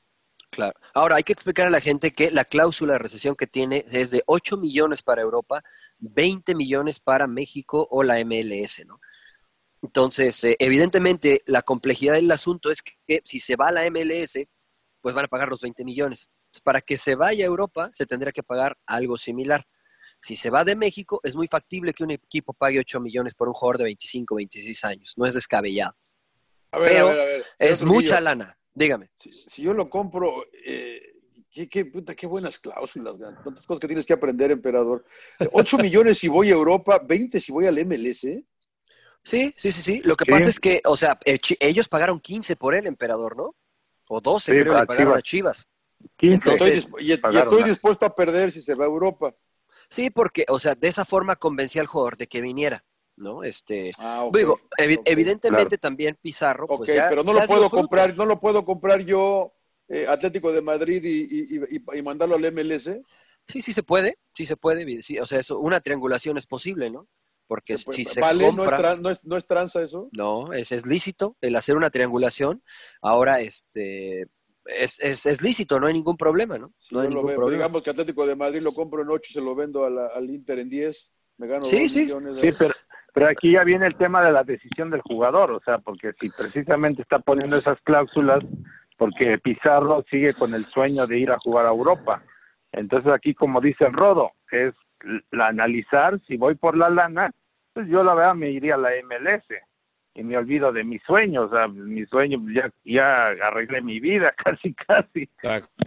Claro. Ahora, hay que explicar a la gente que la cláusula de recesión que tiene es de 8 millones para Europa, 20 millones para México o la MLS, ¿no? Entonces, eh, evidentemente, la complejidad del asunto es que si se va a la MLS, pues van a pagar los 20 millones. Entonces, para que se vaya a Europa, se tendría que pagar algo similar. Si se va de México, es muy factible que un equipo pague 8 millones por un jugador de 25, 26 años. No es descabellado. A ver, Pero a ver, a ver. es mucha lana. Dígame. Si, si yo lo compro, eh, qué, qué, puta, qué buenas cláusulas, man. tantas cosas que tienes que aprender, emperador. 8 *laughs* millones si voy a Europa, 20 si voy al MLS. Sí, sí, sí, sí. Lo que Sí. pasa es que, o sea, eh, ellos pagaron 15 por él, emperador, ¿no? O 12, Sí, creo, le pagaron Chivas. a Chivas. 15. Estoy Entonces, disp- y, estoy dispuesto a perder si se va a Europa. Sí, porque, o sea, de esa forma convencía al jugador de que viniera, ¿no? Este, Ah, ok, digo, evi- ok. evidentemente también Pizarro, Ok, pues ya, pero no lo puedo frutos. comprar, no lo puedo comprar yo eh, Atlético de Madrid y, y- y- y- mandarlo al MLS. Sí, sí se puede, sí se puede, sí, o sea, eso, una triangulación es posible, ¿no? Porque si se vale, no es, compra, no, es, no es tranza eso. no, es, es lícito el hacer una triangulación. Ahora, este, es, es, es lícito, no hay ningún problema, ¿no? No hay ningún veo, problema. digamos que Atlético de Madrid lo compro en 8 y se lo vendo a la- al Inter en 10. Me gano Sí, sí. millones. Sí, pero, pero aquí ya viene el tema de la decisión del jugador, o sea, porque si precisamente está poniendo esas cláusulas, porque Pizarro sigue con el sueño de ir a jugar a Europa. Entonces aquí, como dice el Rodo, es la analizar, si voy por la lana, pues yo la verdad me iría a la MLS y me olvido de mi sueño, o sea, mi sueño, ya, ya arreglé mi vida *laughs* casi, casi.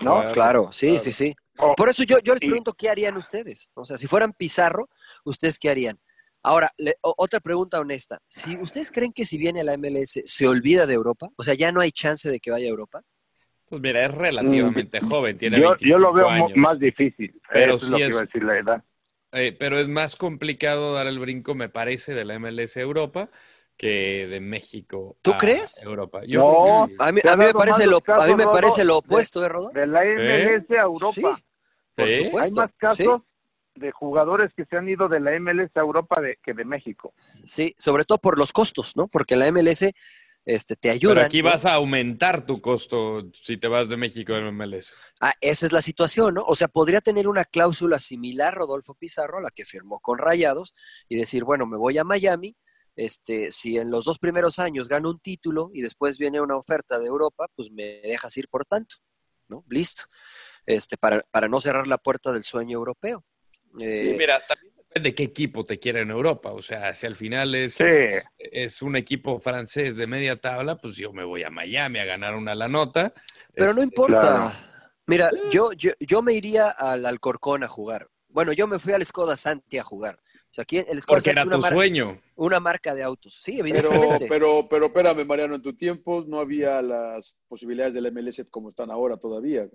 ¿No? Claro, sí, Claro. sí, sí. Oh, Por eso yo, yo les y- pregunto, ¿qué harían ustedes? O sea, si fueran Pizarro, ¿ustedes qué harían? Ahora, le- otra pregunta honesta. Si ustedes creen que si viene a la MLS se olvida de Europa, o sea, ya no hay chance de que vaya a Europa. Pues mira, es relativamente joven, tiene Mm, yo, 25 yo lo veo años. más difícil, Pero eso es sí lo que es- iba a decir la edad. Eh, pero es más complicado dar el brinco, me parece, de la MLS a Europa que de México ¿Tú a crees? Europa. Yo No, creo que sí. A mí, a me parece lo, a mí casos, me Rodo, parece lo de- opuesto, ¿eh, Rodo? De la MLS a Europa. Sí, por ¿Sí? supuesto. Hay más casos de jugadores que se han ido de la MLS a Europa de, que de México. Sí, sobre todo por los costos, ¿no? Porque la MLS este, te Pero ayuda. aquí vas a aumentar tu costo si te vas de México a MLS. Ah, esa es la situación, ¿no? O sea, podría tener una cláusula similar Rodolfo Pizarro a la que firmó con Rayados y decir, bueno, me voy a Miami, este, si en los dos primeros años gano un título y después viene una oferta de Europa, pues me dejas ir por tanto, ¿no? Listo. Este, para, para no cerrar la puerta del sueño europeo. Eh, Sí, mira, también de qué equipo te quiera en Europa. O sea, si al final es, Sí. es un equipo francés de media tabla, pues yo me voy a Miami a ganar una la nota. Pero no Este, importa. claro. Mira, yo, yo, yo me iría al Alcorcón a jugar. Bueno, yo me fui al Skoda Santi a jugar. O sea, aquí el Skoda Porque Santi era tu sueño. Una marca de autos. Sí, Pero, evidentemente. pero, pero espérame, Mariano, en tu tiempo no había las posibilidades del MLS como están ahora todavía.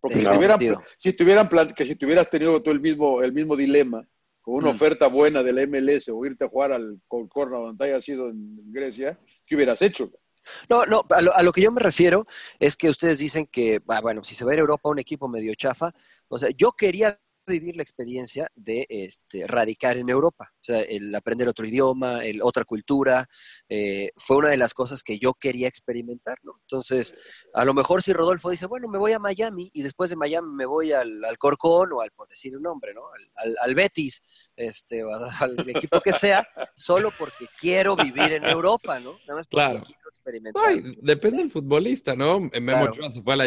Porque si, tuvieran, si, tuvieran que si tuvieras tenido tú el mismo, el mismo dilema, con una mm. oferta buena del MLS o irte a jugar al Corna donde haya sido en Grecia, ¿qué hubieras hecho? No, no, a lo, a lo, que yo me refiero es que ustedes dicen que, ah, bueno, si se va a ir a Europa un equipo medio chafa, o sea, yo quería vivir la experiencia de este, radicar en Europa. O sea, el aprender otro idioma, el, otra cultura, eh, fue una de las cosas que yo quería experimentar, ¿no? Entonces, a lo mejor si Rodolfo dice, bueno, me voy a Miami y después de Miami me voy al, al Corcón o al, por decir un nombre, ¿no? Al, al Betis, este, o al equipo que sea, solo porque quiero vivir en Europa, ¿no? Nada más porque claro. quiero experimentar. Ay, depende del futbolista, ¿no? Memo claro. se fue a la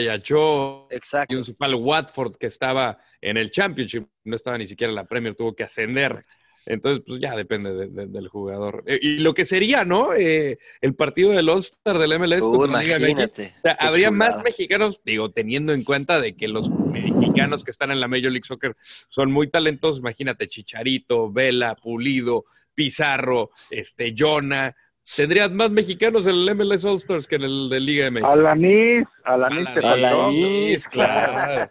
Exacto. y se fue al Watford que estaba en el Championship, no estaba ni siquiera en la Premier, tuvo que ascender. Entonces, pues ya depende del jugador. Eh, y lo que sería, ¿no? Eh, el partido del All-Star del MLS. Uh, imagínate. O sea, habría más mexicanos, digo, teniendo en cuenta de que los mexicanos que están en la Major League Soccer son muy talentosos. Imagínate, Chicharito, Vela, Pulido, Pizarro, este, Jonah. Tendrías más mexicanos en el MLS All Stars que en el de Liga MX. Alanis, Alanis, Alanis, claro.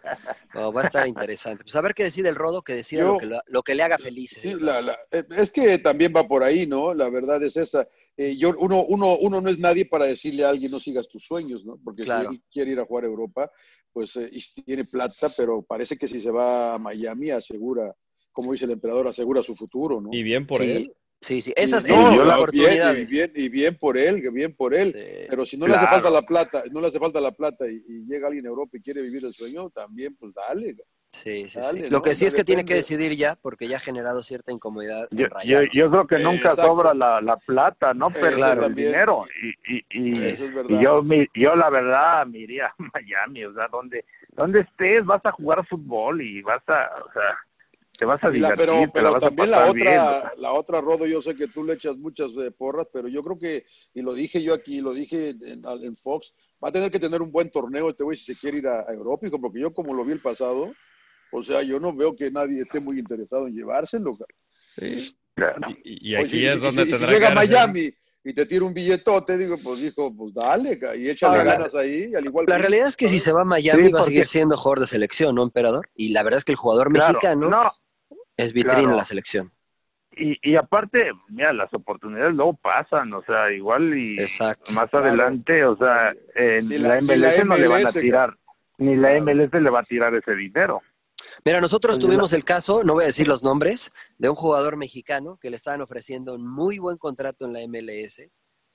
*laughs* va a estar interesante. Pues a ver qué decide el Rodo, que decida lo, que, lo, que le haga feliz. Sí, la, eh, es que también va por ahí, ¿no? La verdad es esa. Eh, yo, uno, uno, uno no es nadie para decirle a alguien no sigas tus sueños, ¿no? Porque si quiere ir a jugar a Europa, pues eh, tiene plata, pero parece que si se va a Miami asegura, como dice el emperador, asegura su futuro, ¿no? Y bien por él. Sí, sí, esas, esas oportunidades. Bien, y, bien, por él, bien por él. Pero si no le hace falta la plata, no le hace falta la plata y, llega alguien a Europa y quiere vivir el sueño, también, pues dale. Sí, sí, sí. Lo que sí es que tiene que decidir ya, porque ya ha generado cierta incomodidad. Yo, yo, creo que nunca sobra la, la, plata, ¿no? Pero el dinero. Y, y, y yo, yo, la verdad, me iría a *laughs* Miami, o sea, donde, donde estés, vas a jugar fútbol y vas a, o sea, te vas a divertir, pero, pero también la otra, la otra, Rodo, yo sé que tú le echas muchas eh, porras, pero yo creo que, y lo dije yo aquí, lo dije en, Fox, va a tener que tener un buen torneo este güey si se quiere ir a, Europa, porque yo como lo vi el pasado, o sea, yo no veo que nadie esté muy interesado en llevárselo. Sí. Y, aquí es donde si, llega a Miami y te tira un billetote, digo, pues dijo, pues dale, y échale ganas ahí, al igual La realidad es que si se va a Miami va a seguir siendo jugador de selección, ¿no, emperador? Y la verdad es que el jugador mexicano no, es vitrina en la selección. Y, y aparte, mira, las oportunidades luego pasan, o sea, igual y más adelante, o sea, en la, MLS no le van a tirar, ni la MLS le va a tirar ese dinero. Mira, nosotros tuvimos el caso, no voy a decir los nombres, de un jugador mexicano que le estaban ofreciendo un muy buen contrato en la MLS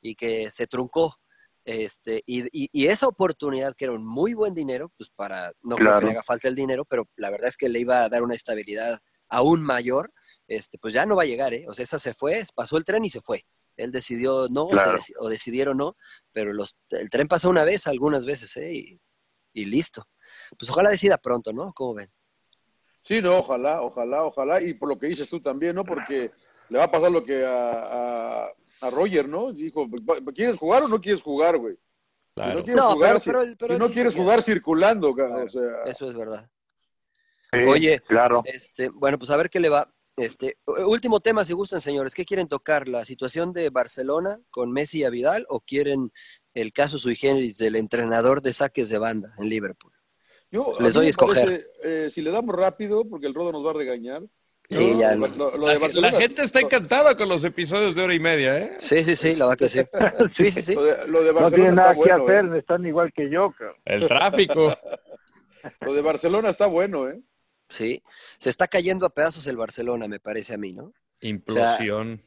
y que se truncó. Este, y, y, esa oportunidad, que era un muy buen dinero, pues para, no creo que le haga falta el dinero, pero la verdad es que le iba a dar una estabilidad aún mayor, este, pues ya no va a llegar, ¿eh? O sea, esa se fue, pasó el tren y se fue. Él decidió no, o, decidieron no, pero los, el tren pasó una vez, algunas veces, ¿eh? Y, y listo. Pues ojalá decida pronto, ¿no? ¿Cómo ven? Sí, no, ojalá, ojalá, ojalá. Y por lo que dices tú también, ¿no? Porque le va a pasar lo que a, a, Roger, ¿no? Dijo, ¿quieres jugar o no quieres jugar, güey? Si no quieres jugar, pero, no quieres jugar circulando, o sea. Eso es verdad. Oye, claro. este, bueno, pues a ver qué le va. Este, último tema, si gustan, señores, ¿qué quieren tocar? ¿La situación de Barcelona con Messi y a Vidal o quieren el caso sui generis del entrenador de saques de banda en Liverpool? Yo, Les doy a escoger. Eh, si le damos rápido, porque el Rodo nos va a regañar. Sí, ya. la, gente está encantada con los episodios de hora y media, ¿eh? Sí, sí, sí, la va que sí. *laughs* Sí, sí, sí. Lo de, Barcelona no tienen nada que hacer, ¿eh? están igual que yo. El tráfico. *laughs* lo de Barcelona está bueno, ¿eh? Sí, se está cayendo a pedazos el Barcelona, me parece a mí, ¿no? Implosión.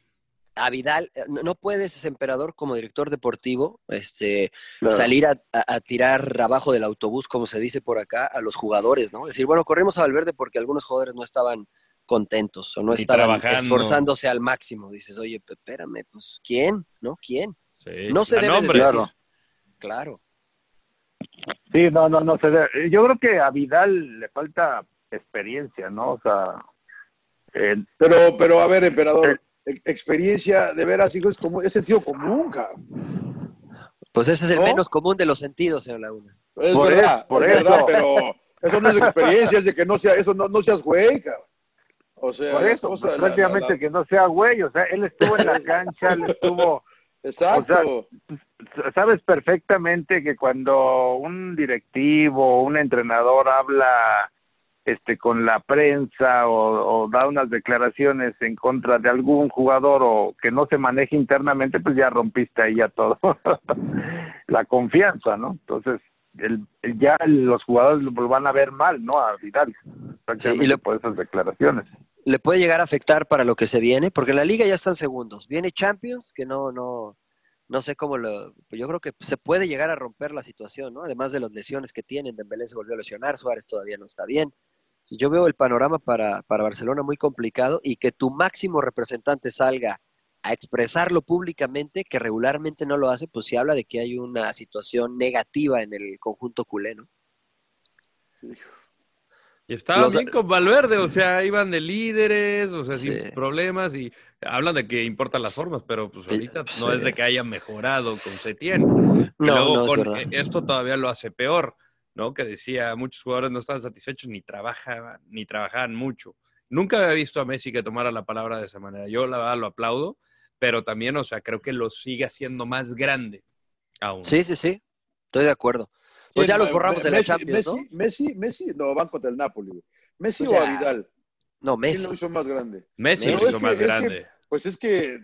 a Vidal, eh, no puedes, emperador, como director deportivo, este, salir a, tirar abajo del autobús, como se dice por acá, a los jugadores, ¿no? Es decir, bueno, corrimos a Valverde porque algunos jugadores no estaban contentos o no estaban esforzándose al máximo. Dices, oye, espérame, pues, ¿quién? ¿No? ¿Quién? no se debe de decir. Claro. Sí, no, no, no se debe. Yo creo que a Vidal le falta experiencia, ¿no? O sea, pero, pero a ver, emperador, experiencia de veras, hijo, es como es sentido común, cabrón. Pues ese es el menos común de los sentidos, señor Laguna. Es verdad, por es eso. verdad, pero eso no es experiencia, es de que no sea, eso no, no seas güey, cabrón. O sea, por eso, prácticamente que no sea güey, o sea, él estuvo en la *laughs* cancha, él estuvo Exacto. sabes perfectamente que cuando un directivo, un entrenador habla este con la prensa o, da unas declaraciones en contra de algún jugador o que no se maneje internamente, pues ya rompiste ahí ya todo *laughs* la confianza, ¿no? Entonces, el, ya los jugadores lo van a ver mal, ¿no? A Vidal, prácticamente le, por esas declaraciones. Le puede llegar a afectar para lo que se viene, porque en la liga ya están segundos. Viene Champions, que no, no, no sé cómo lo. Yo creo que se puede llegar a romper la situación, ¿no? Además de las lesiones que tienen, Dembélé se volvió a lesionar, Suárez todavía no está bien. Yo veo el panorama para, para Barcelona muy complicado y que tu máximo representante salga a expresarlo públicamente, que regularmente no lo hace, pues sí habla de que hay una situación negativa en el conjunto culé, ¿no? Y estaban bien con Valverde, o sea, iban de líderes, o sea, sin problemas, y hablan de que importan las formas, pero pues ahorita no es de que haya mejorado con Setién. Y no, luego con esto todavía lo hace peor, ¿no? Que decía, muchos jugadores no estaban satisfechos ni trabajaban, ni trabajaban mucho. Nunca había visto a Messi que tomara la palabra de esa manera. Yo la verdad lo aplaudo, pero también, o sea, creo que lo sigue haciendo más grande aún. Sí, sí, sí, estoy de acuerdo. Pues ya los borramos de la Champions, ¿no? Messi, Messi, no, van contra el Napoli. ¿Messi o, a Vidal? No, Messi. ¿Quién lo hizo más grande? Messi lo hizo más grande. pues es que,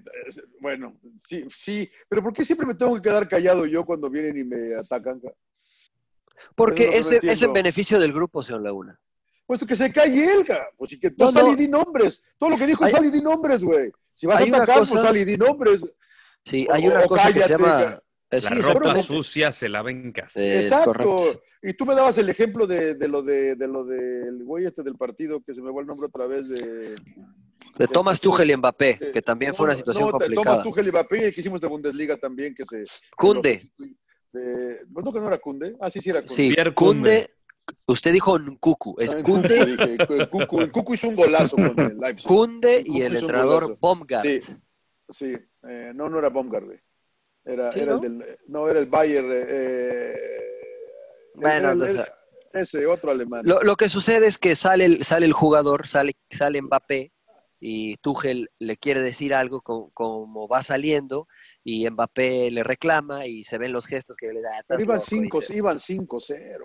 bueno, sí, sí, pero ¿por qué siempre me tengo que quedar callado yo cuando vienen y me atacan? Porque es, es, en beneficio del grupo, señor Laguna. Puesto que se calle él, pues y que tú no, di nombres. Todo lo que dijo es di nombres, güey. Si vas a atacar, pues sal y di nombres. Sí, hay una cosa que se llama... Eh, la ropa sucia se lava en casa. Exacto. Y tú me dabas el ejemplo de, de lo de, de lo del güey este del partido, que se me va el nombre otra vez de... De Thomas Tuchel y Mbappé, que también fue una situación no, complicada. Thomas Tuchel y Mbappé, y que hicimos de Bundesliga también, que se... Cunde. ¿No que no era Cunde? Ah, sí, sí era Cunde. Sí, Cunde. Usted dijo Nkuku, es Cunde. El Cucu hizo un golazo con el Leipzig. Cunde y el entrenador Baumgart. Sí, sí. Eh, no, no era Baumgart, Era, era el del, no, era el Bayer. Eh, bueno, ese otro alemán. Lo, lo, que sucede es que sale el, sale el jugador, sale, sale Mbappé, y Tuchel le quiere decir algo como, va saliendo y Mbappé le reclama y se ven los gestos que le da. Pero iban 5-0. Iban 5-0.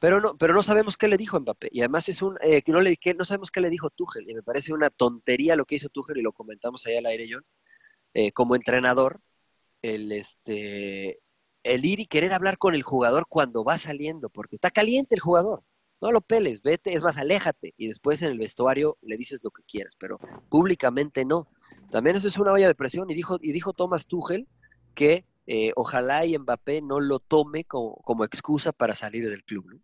Pero no, pero no sabemos qué le dijo Mbappé. Y además es un, eh, que no, le, que no sabemos qué le dijo Tuchel. Y me parece una tontería lo que hizo Tuchel y lo comentamos ahí al aire, John. Eh, como entrenador, el, este, el ir y querer hablar con el jugador cuando va saliendo, porque está caliente el jugador. No lo peles, vete, es más, aléjate. Y después en el vestuario le dices lo que quieras, pero públicamente no. También eso es una olla de presión. Y dijo, y dijo Thomas Tuchel que eh, ojalá y Mbappé no lo tome como, como, excusa para salir del club. ¿no?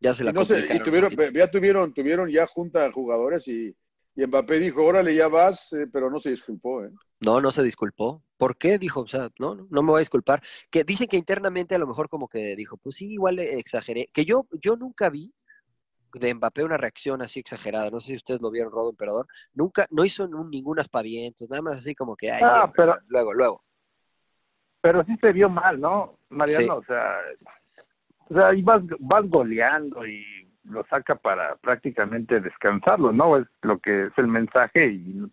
Ya se la no sé, y tuvieron, ya tuvieron, tuvieron ya junta jugadores y, y Mbappé dijo, órale, ya vas, eh, pero no se disculpó. ¿eh? No, no se disculpó. ¿Por qué? Dijo, o sea, no, no, me voy a disculpar. Que dicen que internamente a lo mejor como que dijo, pues sí, igual exageré. Que yo, yo nunca vi de Mbappé una reacción así exagerada. No sé si ustedes lo vieron, Rodo Emperador. Nunca, no hizo ningún aspaviento, nada más así como que, ay, ah, pero, luego, luego. Pero sí se vio mal, ¿no, Mariano? O sea, o sea, ahí vas, vas goleando y lo saca para prácticamente descansarlo, ¿no? Es lo que es el mensaje y no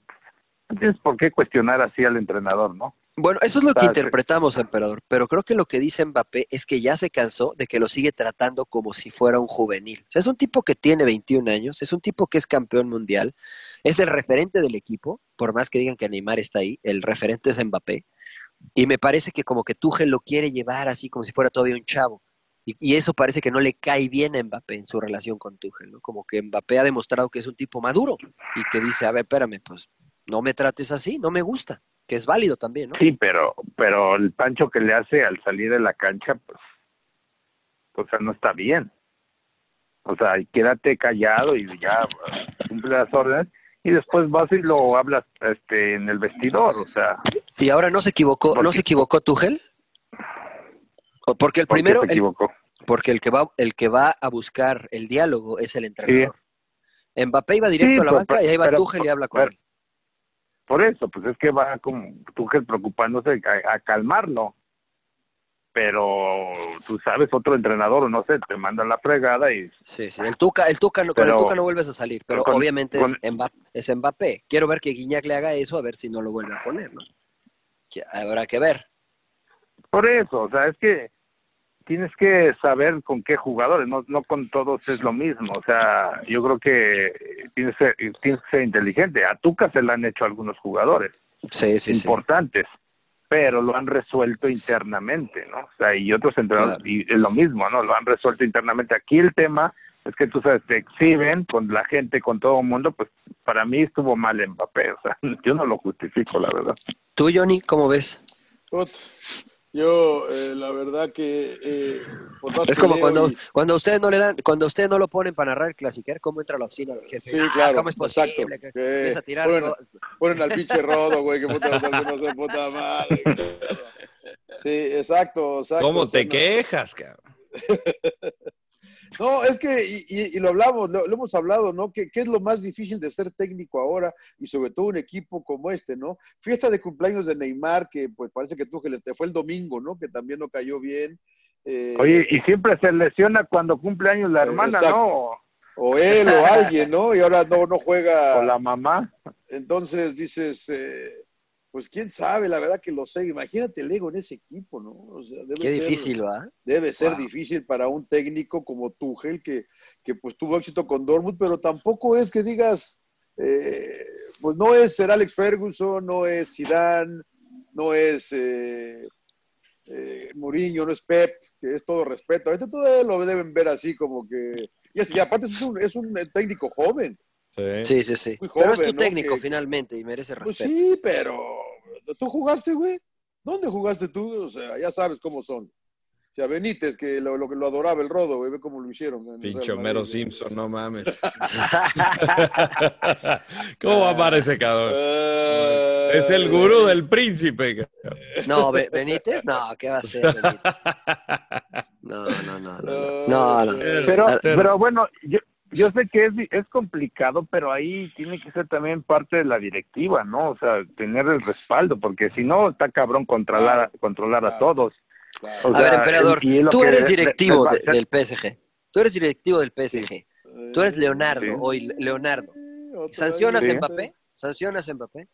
tienes por qué cuestionar así al entrenador, ¿no? Bueno, eso es lo que interpretamos, emperador, pero creo que lo que dice Mbappé es que ya se cansó de que lo sigue tratando como si fuera un juvenil. O sea, es un tipo que tiene 21 años, es un tipo que es campeón mundial, es el referente del equipo, por más que digan que Neymar está ahí, el referente es Mbappé, y me parece que como que Tuchel lo quiere llevar así como si fuera todavía un chavo. Y, eso parece que no le cae bien a Mbappé en su relación con Tuchel, ¿no? Como que Mbappé ha demostrado que es un tipo maduro y que dice, a ver, espérame, pues no me trates así, no me gusta, que es válido también, ¿no? Sí, pero, pero el pancho que le hace al salir de la cancha, pues, o sea, no está bien. O sea, quédate callado y ya cumple las órdenes y después vas y lo hablas este en el vestidor, o sea. Y ahora no se equivocó, ¿no se equivocó Tuchel? Porque el primero, porque el que va, el que va a buscar el diálogo es el entrenador. Mbappé iba directo a la banca y ahí va Tuchel y habla con él. Por eso, pues es que va como Tuchel preocupándose a, calmarlo. Pero tú sabes, otro entrenador, no sé, te manda la fregada y... Sí, sí, el Tuca, el Tuca, con el Tuca no vuelves a salir, pero, obviamente es, Mbappé, es Mbappé. Quiero ver que Guiñac le haga eso, a ver si no lo vuelve a poner, ¿no? que habrá que ver. Por eso, o sea, es que tienes que saber con qué jugadores, no, no con todos es lo mismo. O sea, yo creo que tienes, que- tienes que ser inteligente. A Tuca se le han hecho algunos jugadores Sí, sí, sí. importantes, pero lo han resuelto internamente, ¿no? O sea, y otros entrenadores, y es lo mismo, ¿no? Lo han resuelto internamente. Aquí el tema es que tú sabes, te exhiben con la gente, con todo el mundo, pues para mí estuvo mal Mbappé, o sea, *laughs* yo no lo justifico, la verdad. ¿Tú, Johnny, cómo ves? Yo, eh, la verdad que... eh, por más Es como cuando, y- cuando ustedes no le dan, cuando ustedes no lo ponen para narrar el clasiquer, ¿cómo entra a la oficina del jefe? Sí, Ah, claro, ¿Cómo es posible? exacto. que Que empieza a tirar ponen, todo? ponen al pinche rodo, güey, que puta, *laughs* no sé, puta madre. Sí, exacto, exacto. ¿Cómo o sea, te no- quejas, cabrón? *laughs* No, es que, y, y- y lo hablamos, lo, lo hemos hablado, ¿no? ¿Qué, ¿Qué es lo más difícil de ser técnico ahora y sobre todo un equipo como este, ¿no? Fiesta de cumpleaños de Neymar, que pues parece que tú que te fue el domingo, ¿no? Que también no cayó bien. Eh, Oye, y siempre se lesiona cuando cumple años la hermana, exacto. ¿no? O él o *laughs* alguien, ¿no? Y ahora no, no juega. O la mamá. Entonces dices, eh, pues quién sabe, la verdad que lo sé. Imagínate el ego en ese equipo, ¿no? O sea, debe Qué ser- difícil, ¿va? Debe ser Wow. difícil para un técnico como Tuchel, que, que pues tuvo éxito con Dortmund, pero tampoco es que digas, eh, pues no es Sir Alex Ferguson, no es Zidane, no es eh, eh, Mourinho, no es Pep, que es todo respeto. Ahorita todavía lo deben ver así como que... Y, es- y aparte es un, es un técnico joven. Sí, sí, sí. Pero es tu ¿no? técnico Que- finalmente y merece Pues respeto. sí, pero ¿tú jugaste, güey? ¿Dónde jugaste tú? O sea, ya sabes cómo son. O sea, Benítez, que lo, lo, que lo adoraba el rodo, güey, ve cómo lo hicieron. Homero Madrid, güey. Simpson, no mames. *laughs* ¿Cómo va a amar ese cabrón? Eh, Es el gurú del príncipe. cabrón. No, Be- Benítez, no, ¿qué va a hacer Benítez? *laughs* No, no, no, no, no, no, no. Pero, pero bueno, yo, yo sé que es, es complicado, pero ahí tiene que ser también parte de la directiva, ¿no? O sea, tener el respaldo, porque si no, está cabrón controlar, a- controlar a todos. O A ver, emperador, tú eres directivo de- del PSG. Tú eres directivo del PSG. Tú eres Leonardo, Sí. hoy Leonardo. ¿Sancionas Sí. a Mbappé? ¿Sancionas a Mbappé?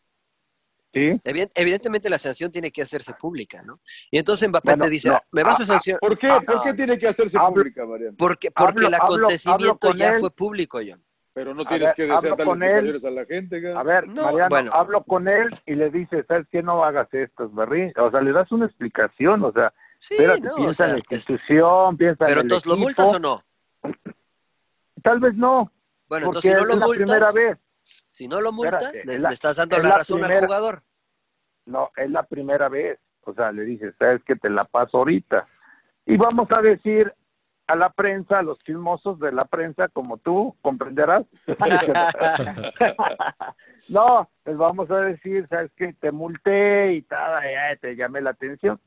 Sí. Evidentemente la sanción tiene que hacerse pública, ¿no? Y entonces Mbappé Bueno, te dice, no. "Ah, ¿me vas a Ah, ah, sancionar? ¿Por qué? ¿Por qué tiene que hacerse pública, Mariano? Porque, porque Hablo- el acontecimiento hablo ya él. fue público, John. Pero no tienes ver, que desear explicaciones a la gente, güey. A ver, No, Mariano, bueno. hablo con él y le dice, ¿sabes qué? No hagas esto, berrín. O sea, le das una explicación, o sea, Sí, espérate, no, o piensa sea, en la es- institución, piensa Pero en el entonces, ¿lo multas o no? Tal vez no. Bueno, porque entonces si no lo es la multas, primera vez. Si no lo multas, Espérate, le, es la- le estás dando es la, la razón al jugador. No, es la primera vez. O sea, le dices, sabes que te la paso ahorita. Y vamos a decir a la prensa, a los chismosos de la prensa, como tú, comprenderás. *laughs* *laughs* no, les vamos a decir, sabes que te multé y tal, ya te llamé la atención.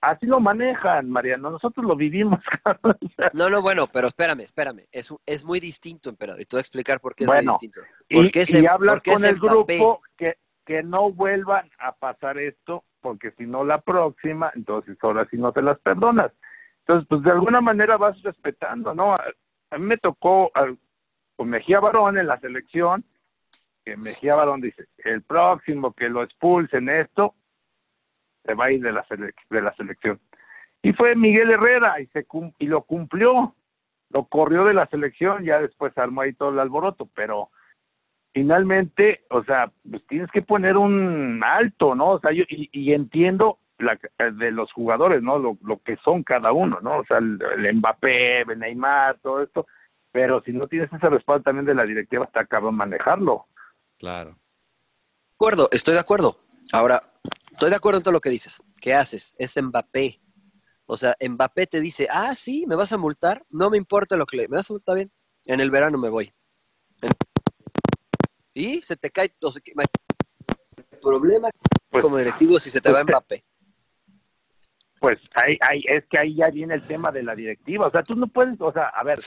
Así lo manejan, Mariano. Nosotros lo vivimos. *laughs* No, no, bueno, pero espérame, espérame. Es, es muy distinto, emperador. Y te voy a explicar por qué es Bueno, muy distinto. y, Porque y em- hablas porque con el Mbappé. grupo que, que no vuelvan a pasar esto, porque si no la próxima, entonces ahora sí no te las perdonas. Entonces, pues de alguna manera vas respetando, ¿no? A, a mí me tocó al- con Mejía Barón en la selección, que Mejía Barón dice, el próximo que lo expulsen esto, se va a ir de la, sele- de la selección. Y fue Miguel Herrera y, se cum- y lo cumplió, lo corrió de la selección, ya después armó ahí todo el alboroto, pero finalmente, o sea, pues tienes que poner un alto, ¿no? O sea, yo y, y entiendo la, de los jugadores, ¿no? Lo, lo que son cada uno, ¿no? O sea, el, el Mbappé, el Neymar, todo esto, pero si no tienes ese respaldo también de la directiva, está cabrón manejarlo. Claro. De acuerdo, estoy de acuerdo. Ahora, estoy de acuerdo en todo lo que dices. ¿Qué haces? Es Mbappé. O sea, Mbappé te dice, ah, sí, me vas a multar, no me importa lo que le... ¿Me vas a multar bien? En el verano me voy. Y se te cae... o sea, que- El problema como directivo si se te va Mbappé. Pues ahí, ahí, es que ahí ya viene el tema de la directiva. O sea, tú no puedes, o sea, a ver,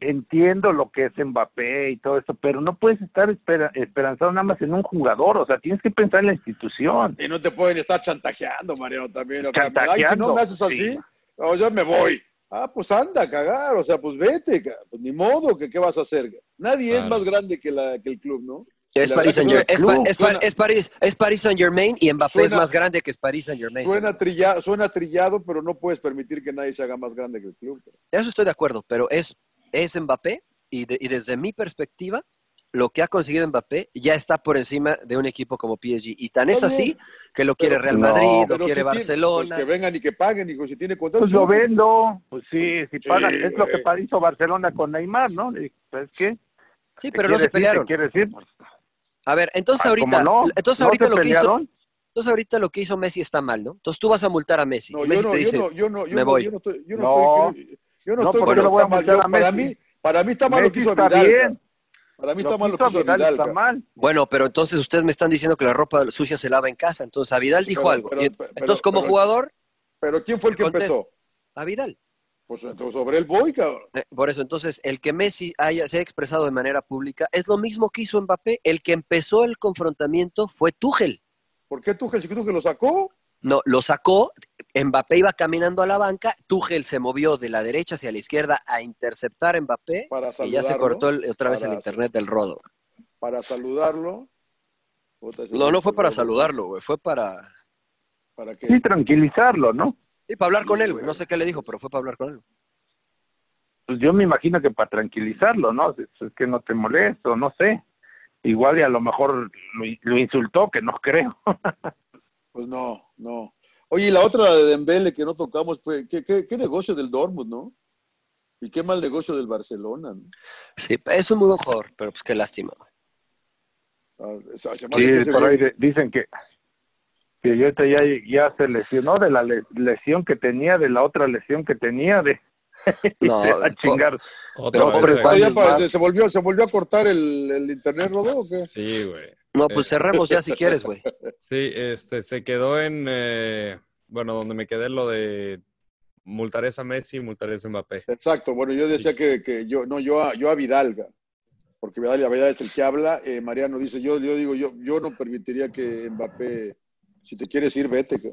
entiendo lo que es Mbappé y todo esto, pero no puedes estar espera- esperanzado nada más en un jugador. O sea, tienes que pensar en la institución. Y no te pueden estar chantajeando, Mariano, también. O sea, Ay, si Chantajeando, no me haces así, sí. oh, yo me voy. Ah, pues anda a cagar, o sea, pues vete, pues ni modo, que qué vas a hacer. Nadie es más grande que, la, que el club, ¿no? Es Paris Saint Germain. Es, Pa- es Pa- es Paris, es Paris Saint Germain y Mbappé es más grande que es Paris Saint Germain. Suena, trilla- suena trillado, pero no puedes permitir que nadie se haga más grande que el club. Eso estoy de acuerdo, pero es, es Mbappé y, de- y desde mi perspectiva, lo que ha conseguido Mbappé ya está por encima de un equipo como PSG. Y tan es así que lo quiere Real No, Madrid, lo Pero quiere si tiene- Barcelona. pues que vengan y que paguen, hijo, si tiene contrato. Pues lo vendo, pues sí, si Sí, pagan, es lo que hizo Barcelona con Neymar, ¿no? ¿Sabes qué? Sí, ¿Te pero no se pelearon. quieres ir? Pues, A ver, entonces Ah, ahorita, ¿cómo no? entonces ¿No ahorita se lo que hizo, pelearon? entonces ahorita lo que hizo Messi está mal, ¿no? Entonces tú vas a multar a Messi. No, Messi yo no, te dice, yo no, yo no, yo me no, voy. yo no estoy, yo no, No. estoy, yo no No, estoy ¿por qué con lo voy a mal. multar Yo- a para mí, para mí está mal lo que hizo está Vidal. bien. Para mí Lo está mal lo que hizo Vidal Vidal. está mal. Bueno, pero entonces ustedes me están diciendo que la ropa sucia se lava en casa. Entonces a Vidal dijo pero- algo. pero- Y- pero- entonces como pero- jugador, Pero ¿quién fue el que Contesta. empezó? a Vidal. Pues entonces sobre el boy, cabrón. Eh, Por eso, entonces, el que Messi haya, se ha expresado de manera pública es lo mismo que hizo Mbappé. El que empezó el confrontamiento fue Tuchel. ¿Por qué Tuchel, si Tuchel lo sacó? No, lo sacó, Mbappé iba caminando a la banca, Tuchel se movió de la derecha hacia la izquierda a interceptar a Mbappé Para y ya se cortó el- otra vez el internet del rodo. Para saludarlo. No, no fue para saludarlo, güey, fue para, ¿Para qué? Sí, tranquilizarlo, ¿no? sí, para hablar con él, güey. No sé qué le dijo, pero fue para hablar con él. Pues yo me imagino que para tranquilizarlo, ¿no? Es, es que no te molesto, no sé. Igual y a lo mejor lo, lo insultó, que no creo. *laughs* Pues no, no. Oye, y la otra de Dembele que no tocamos fue, ¿qué, qué, qué negocio del Dortmund, no? Y qué mal negocio del Barcelona, ¿no? Sí, es un muy buen jugador, pero pues qué lástima. güey. Ah, Sí, que por ahí de- dicen que, que ya, ahorita ya, ya se lesionó de la le- lesión que tenía, de la otra lesión que tenía, de *laughs* No, se va a chingar. Otra Pero vez, pobre. Juan. Oye, pa- más. se, se volvió, se volvió a cortar el, el internet, ¿no? ¿O qué? Sí, güey. No, pues Eh, cerremos ya si quieres, güey. *laughs* Sí, este, se quedó en, eh, bueno, donde me quedé lo de multaré a Messi y multaré a Mbappé. Exacto, bueno, yo decía que, que yo, no, yo a, yo a Vidal, ga, porque Vidal, Vidal es el que habla, eh, Mariano dice, yo, yo digo, yo, yo no permitiría que Mbappé, si te quieres ir, vete. ga.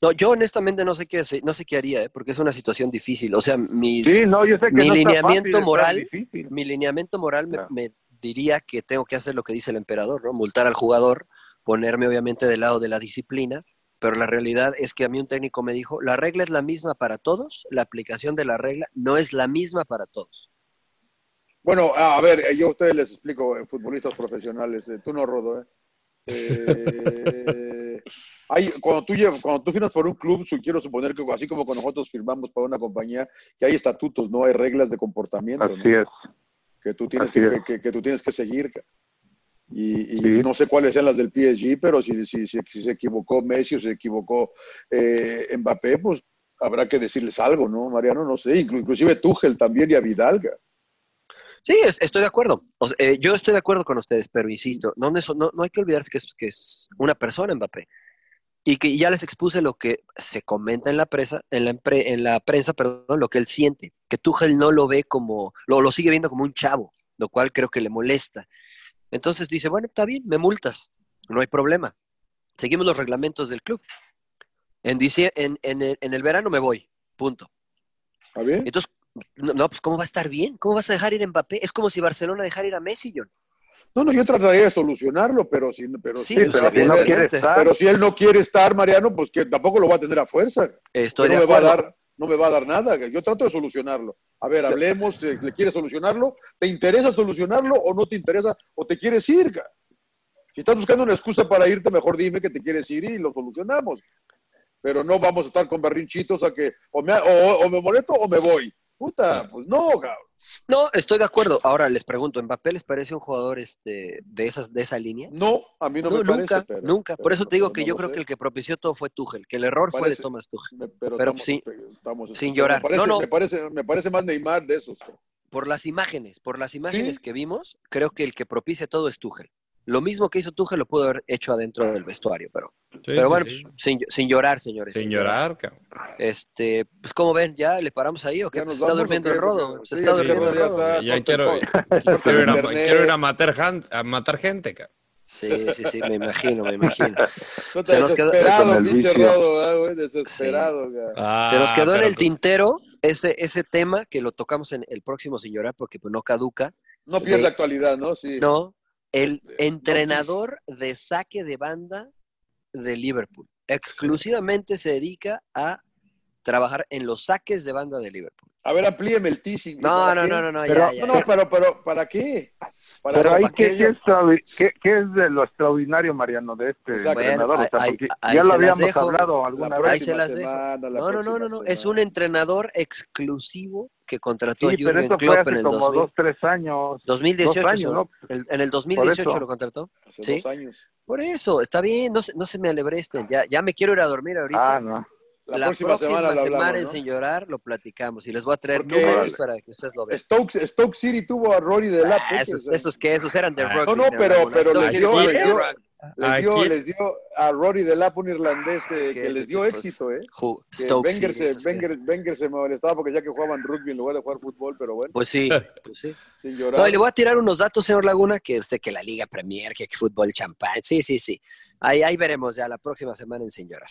No, yo honestamente no sé qué, no sé qué haría, ¿eh? porque es una situación difícil. O sea, mis, Sí, no, yo sé que mi no lineamiento moral, difícil. mi lineamiento moral me, Claro. me diría que tengo que hacer lo que dice el emperador, ¿no? Multar al jugador, ponerme obviamente del lado de la disciplina, pero la realidad es que a mí un técnico me dijo, la regla es la misma para todos, la aplicación de la regla no es la misma para todos. Bueno, a ver, eh, yo a ustedes les explico, eh, futbolistas profesionales, eh, tú no, Rodo, ¿eh? Eh, *laughs* hay, cuando, tú llevas, cuando tú firmas por un club, quiero suponer que así como cuando nosotros firmamos para una compañía, que hay estatutos, no hay reglas de comportamiento. ¿no? Así es. Que tú tienes que, que- que- que tú tienes que seguir. Y, y Sí. no sé cuáles sean las del PSG, pero si, si, si- si se equivocó Messi o se equivocó eh, Mbappé, pues habrá que decirles algo, ¿no, Mariano? No sé, inclu- inclusive Tuchel también y a Vidal. ca. Sí, es- estoy de acuerdo. O sea, eh, yo estoy de acuerdo con ustedes, pero insisto, no, no, no hay que olvidarse que es, que es una persona Mbappé. Y que ya les expuse lo que se comenta en la prensa, en la, en la prensa, perdón, lo que él siente, que Tuchel no lo ve como, lo, lo sigue viendo como un chavo, lo cual creo que le molesta. Entonces dice, bueno, está bien, me multas, no hay problema. Seguimos los reglamentos del club. En, en, en el, en el verano me voy, punto. ¿Está bien? Entonces, no, no, pues ¿cómo va a estar bien? ¿Cómo vas a dejar ir a Mbappé? Es como si Barcelona dejara ir a Messi, John. No, no, yo trataría de solucionarlo, pero si, pero Sí, si él pero no quiere estar. pero si él no quiere estar, Mariano, pues que tampoco lo va a tener a fuerza. Estoy no de me va a dar, no me va a dar nada. Yo trato de solucionarlo. A ver, hablemos, eh, ¿le quieres solucionarlo? ¿Te interesa solucionarlo o no te interesa? ¿O te quieres ir? Si estás buscando una excusa para irte, mejor dime que te quieres ir y lo solucionamos. Pero no vamos a estar con berrinchitos a que o me, o, o me molesto o me voy. Puta, pues no, cabrón. No, estoy de acuerdo. Ahora les pregunto, ¿Mbappé les parece un jugador este, de, esas, de esa línea? No, a mí no, No, me nunca, parece. pero- nunca. pero Por eso te digo que no yo creo sé. que el que propició todo fue Tuchel, que el error fue de Thomas Tuchel. Me- pero estamos- sí, estamos- sin llorar. Me parece, No, no. Me, parece, me parece más Neymar de esos. Por las imágenes, por las imágenes Sí. que vimos, creo que el que propicia todo es Tuchel. Lo mismo que hizo Tuchel lo pudo haber hecho adentro del vestuario, pero, Sí, pero sí, bueno, sí. pues, sin, sin llorar, señores. Sin llorar, cabrón. Este, pues como ven, ya le paramos ahí o qué? ¿Ya Pues se está durmiendo el rodo. Se sí, está durmiendo el rodo ya quiero, quiero ir, a, quiero ir a matar, jan- a matar gente, cabrón. Sí, sí, sí, me imagino, me imagino. No Se nos quedó- Con el rodo, güey, desesperado. güey. Ah, Se nos quedó en el tintero ese, ese tema que lo tocamos en el próximo sin llorar porque pues no caduca. No pierde de- actualidad, ¿no? Sí. No, el entrenador de saque de banda de Liverpool. Exclusivamente se dedica a trabajar en los saques de banda de Liverpool. A ver, amplíeme el teasing. No, ¿para no, no, no, no, Pero- ya, ya. No, pero, pero, ¿para qué? Para Pero ahí, ¿qué, que qué, qué- qué es de lo extraordinario, Mariano, de este Exacto. entrenador? Bueno, o sea, ahí- ahí ya se lo habíamos dejo. hablado La alguna Ahí vez. se próxima las dejo. semana, la No, no, no, no, no. Es un entrenador exclusivo que contrató Sí, a pero Jürgen esto fue Klopp en hace el como 2000 dos, tres años. 2018. dos años. ¿no? El- en el 2018 eso. lo contrató. Hace Sí. dos años. Por eso, está bien, no se, no se me alebresten. Ya, ya me quiero ir a dormir ahorita. Ah, no. La, La, próxima, próxima, semana, semana, lo hablamos, en ¿no? Sin Llorar lo platicamos y les voy a traer Porque- números para que ustedes lo vean. Stoke, Stoke City tuvo a Rory de la Ah, esos, esos que esos eran de Ah. rugby. No, no, pero- pero les dio- les dio-. Les dio, les dio a Rory de Lap, un irlandés eh, que les dio tipo, éxito, ¿eh? Que Stoke Wenger, City, se, que- Wenger, Wenger se molestaba porque ya que jugaban rugby en lugar de jugar fútbol, pero bueno, Pues sí, *laughs* pues sí. sin llorar. No, y le voy a tirar unos datos, señor Laguna, que usted que la Liga Premier, que, que fútbol champán. Sí, sí, sí. Ahí, ahí veremos ya la próxima semana en Sin Llorar.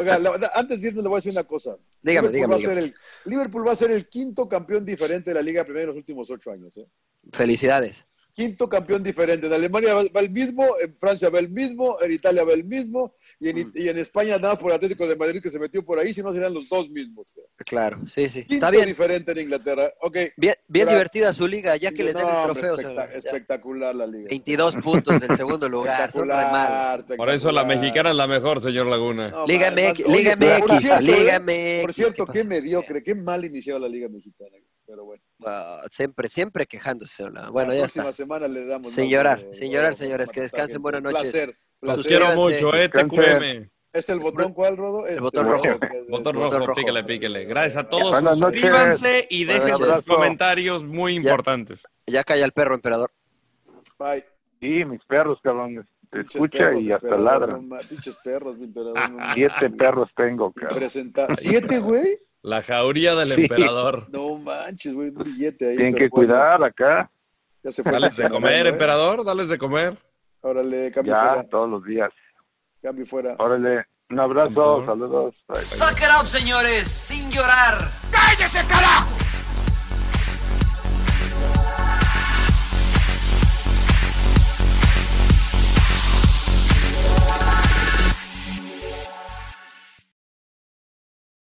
Oiga, la- antes de irme le voy a decir una cosa. Dígame, Liverpool dígame, Va a dígame. ser el, Liverpool va a ser el quinto campeón diferente de la Liga Premier en los últimos ocho años. ¿eh? Felicidades. Quinto campeón diferente. En Alemania va, va el mismo, en Francia va el mismo, en Italia va el mismo, y en, Mm. y en España nada por el Atlético de Madrid que se metió por ahí, si no serían los dos mismos. Claro, sí, sí. Quinto Está bien. diferente en Inglaterra. Ok. Bien, bien divertida su liga, ya que les den No, el trofeo. espectacular la liga. 22 puntos del segundo lugar, son re malos. Por eso la mexicana es la mejor, señor Laguna. No, Liga MX, Liga MX, cierto, Liga ¿eh? MX. Por cierto, ¿qué mediocre, qué mal inició la Liga Mexicana. Pero bueno, siempre, siempre quejándose. Bueno, la ya próxima está. semana le damos. Sin llorar, sin llorar, señores, que descansen, buenas noches. Placer, Los quiero mucho, eh, TQM. ¿Es el botón cuál, Rodo? El botón rojo. Es- Botón rojo, rojo. píquele, píquele. Gracias a todos. Buenas. Suscríbanse y dejen sus comentarios muy importantes. Ya calla el perro, emperador. Bye. Sí, mis perros, cabrón. Te escucha perros, y hasta ladran. Pinches perros, mi emperador. no *laughs* Siete perros tengo, cabrón. ¿Siete, güey? La jauría del Sí. emperador. No manches, güey, un billete ahí. Tienen que bueno, cuidar acá. Ya se fue. Dales de comer, emperador, dales de comer. Órale, cambio Ya, fuera. todos los días. Cambio fuera. Órale, un abrazo, saludos. Bye, bye. Suck it up, señores, sin llorar. ¡Cállese, carajo!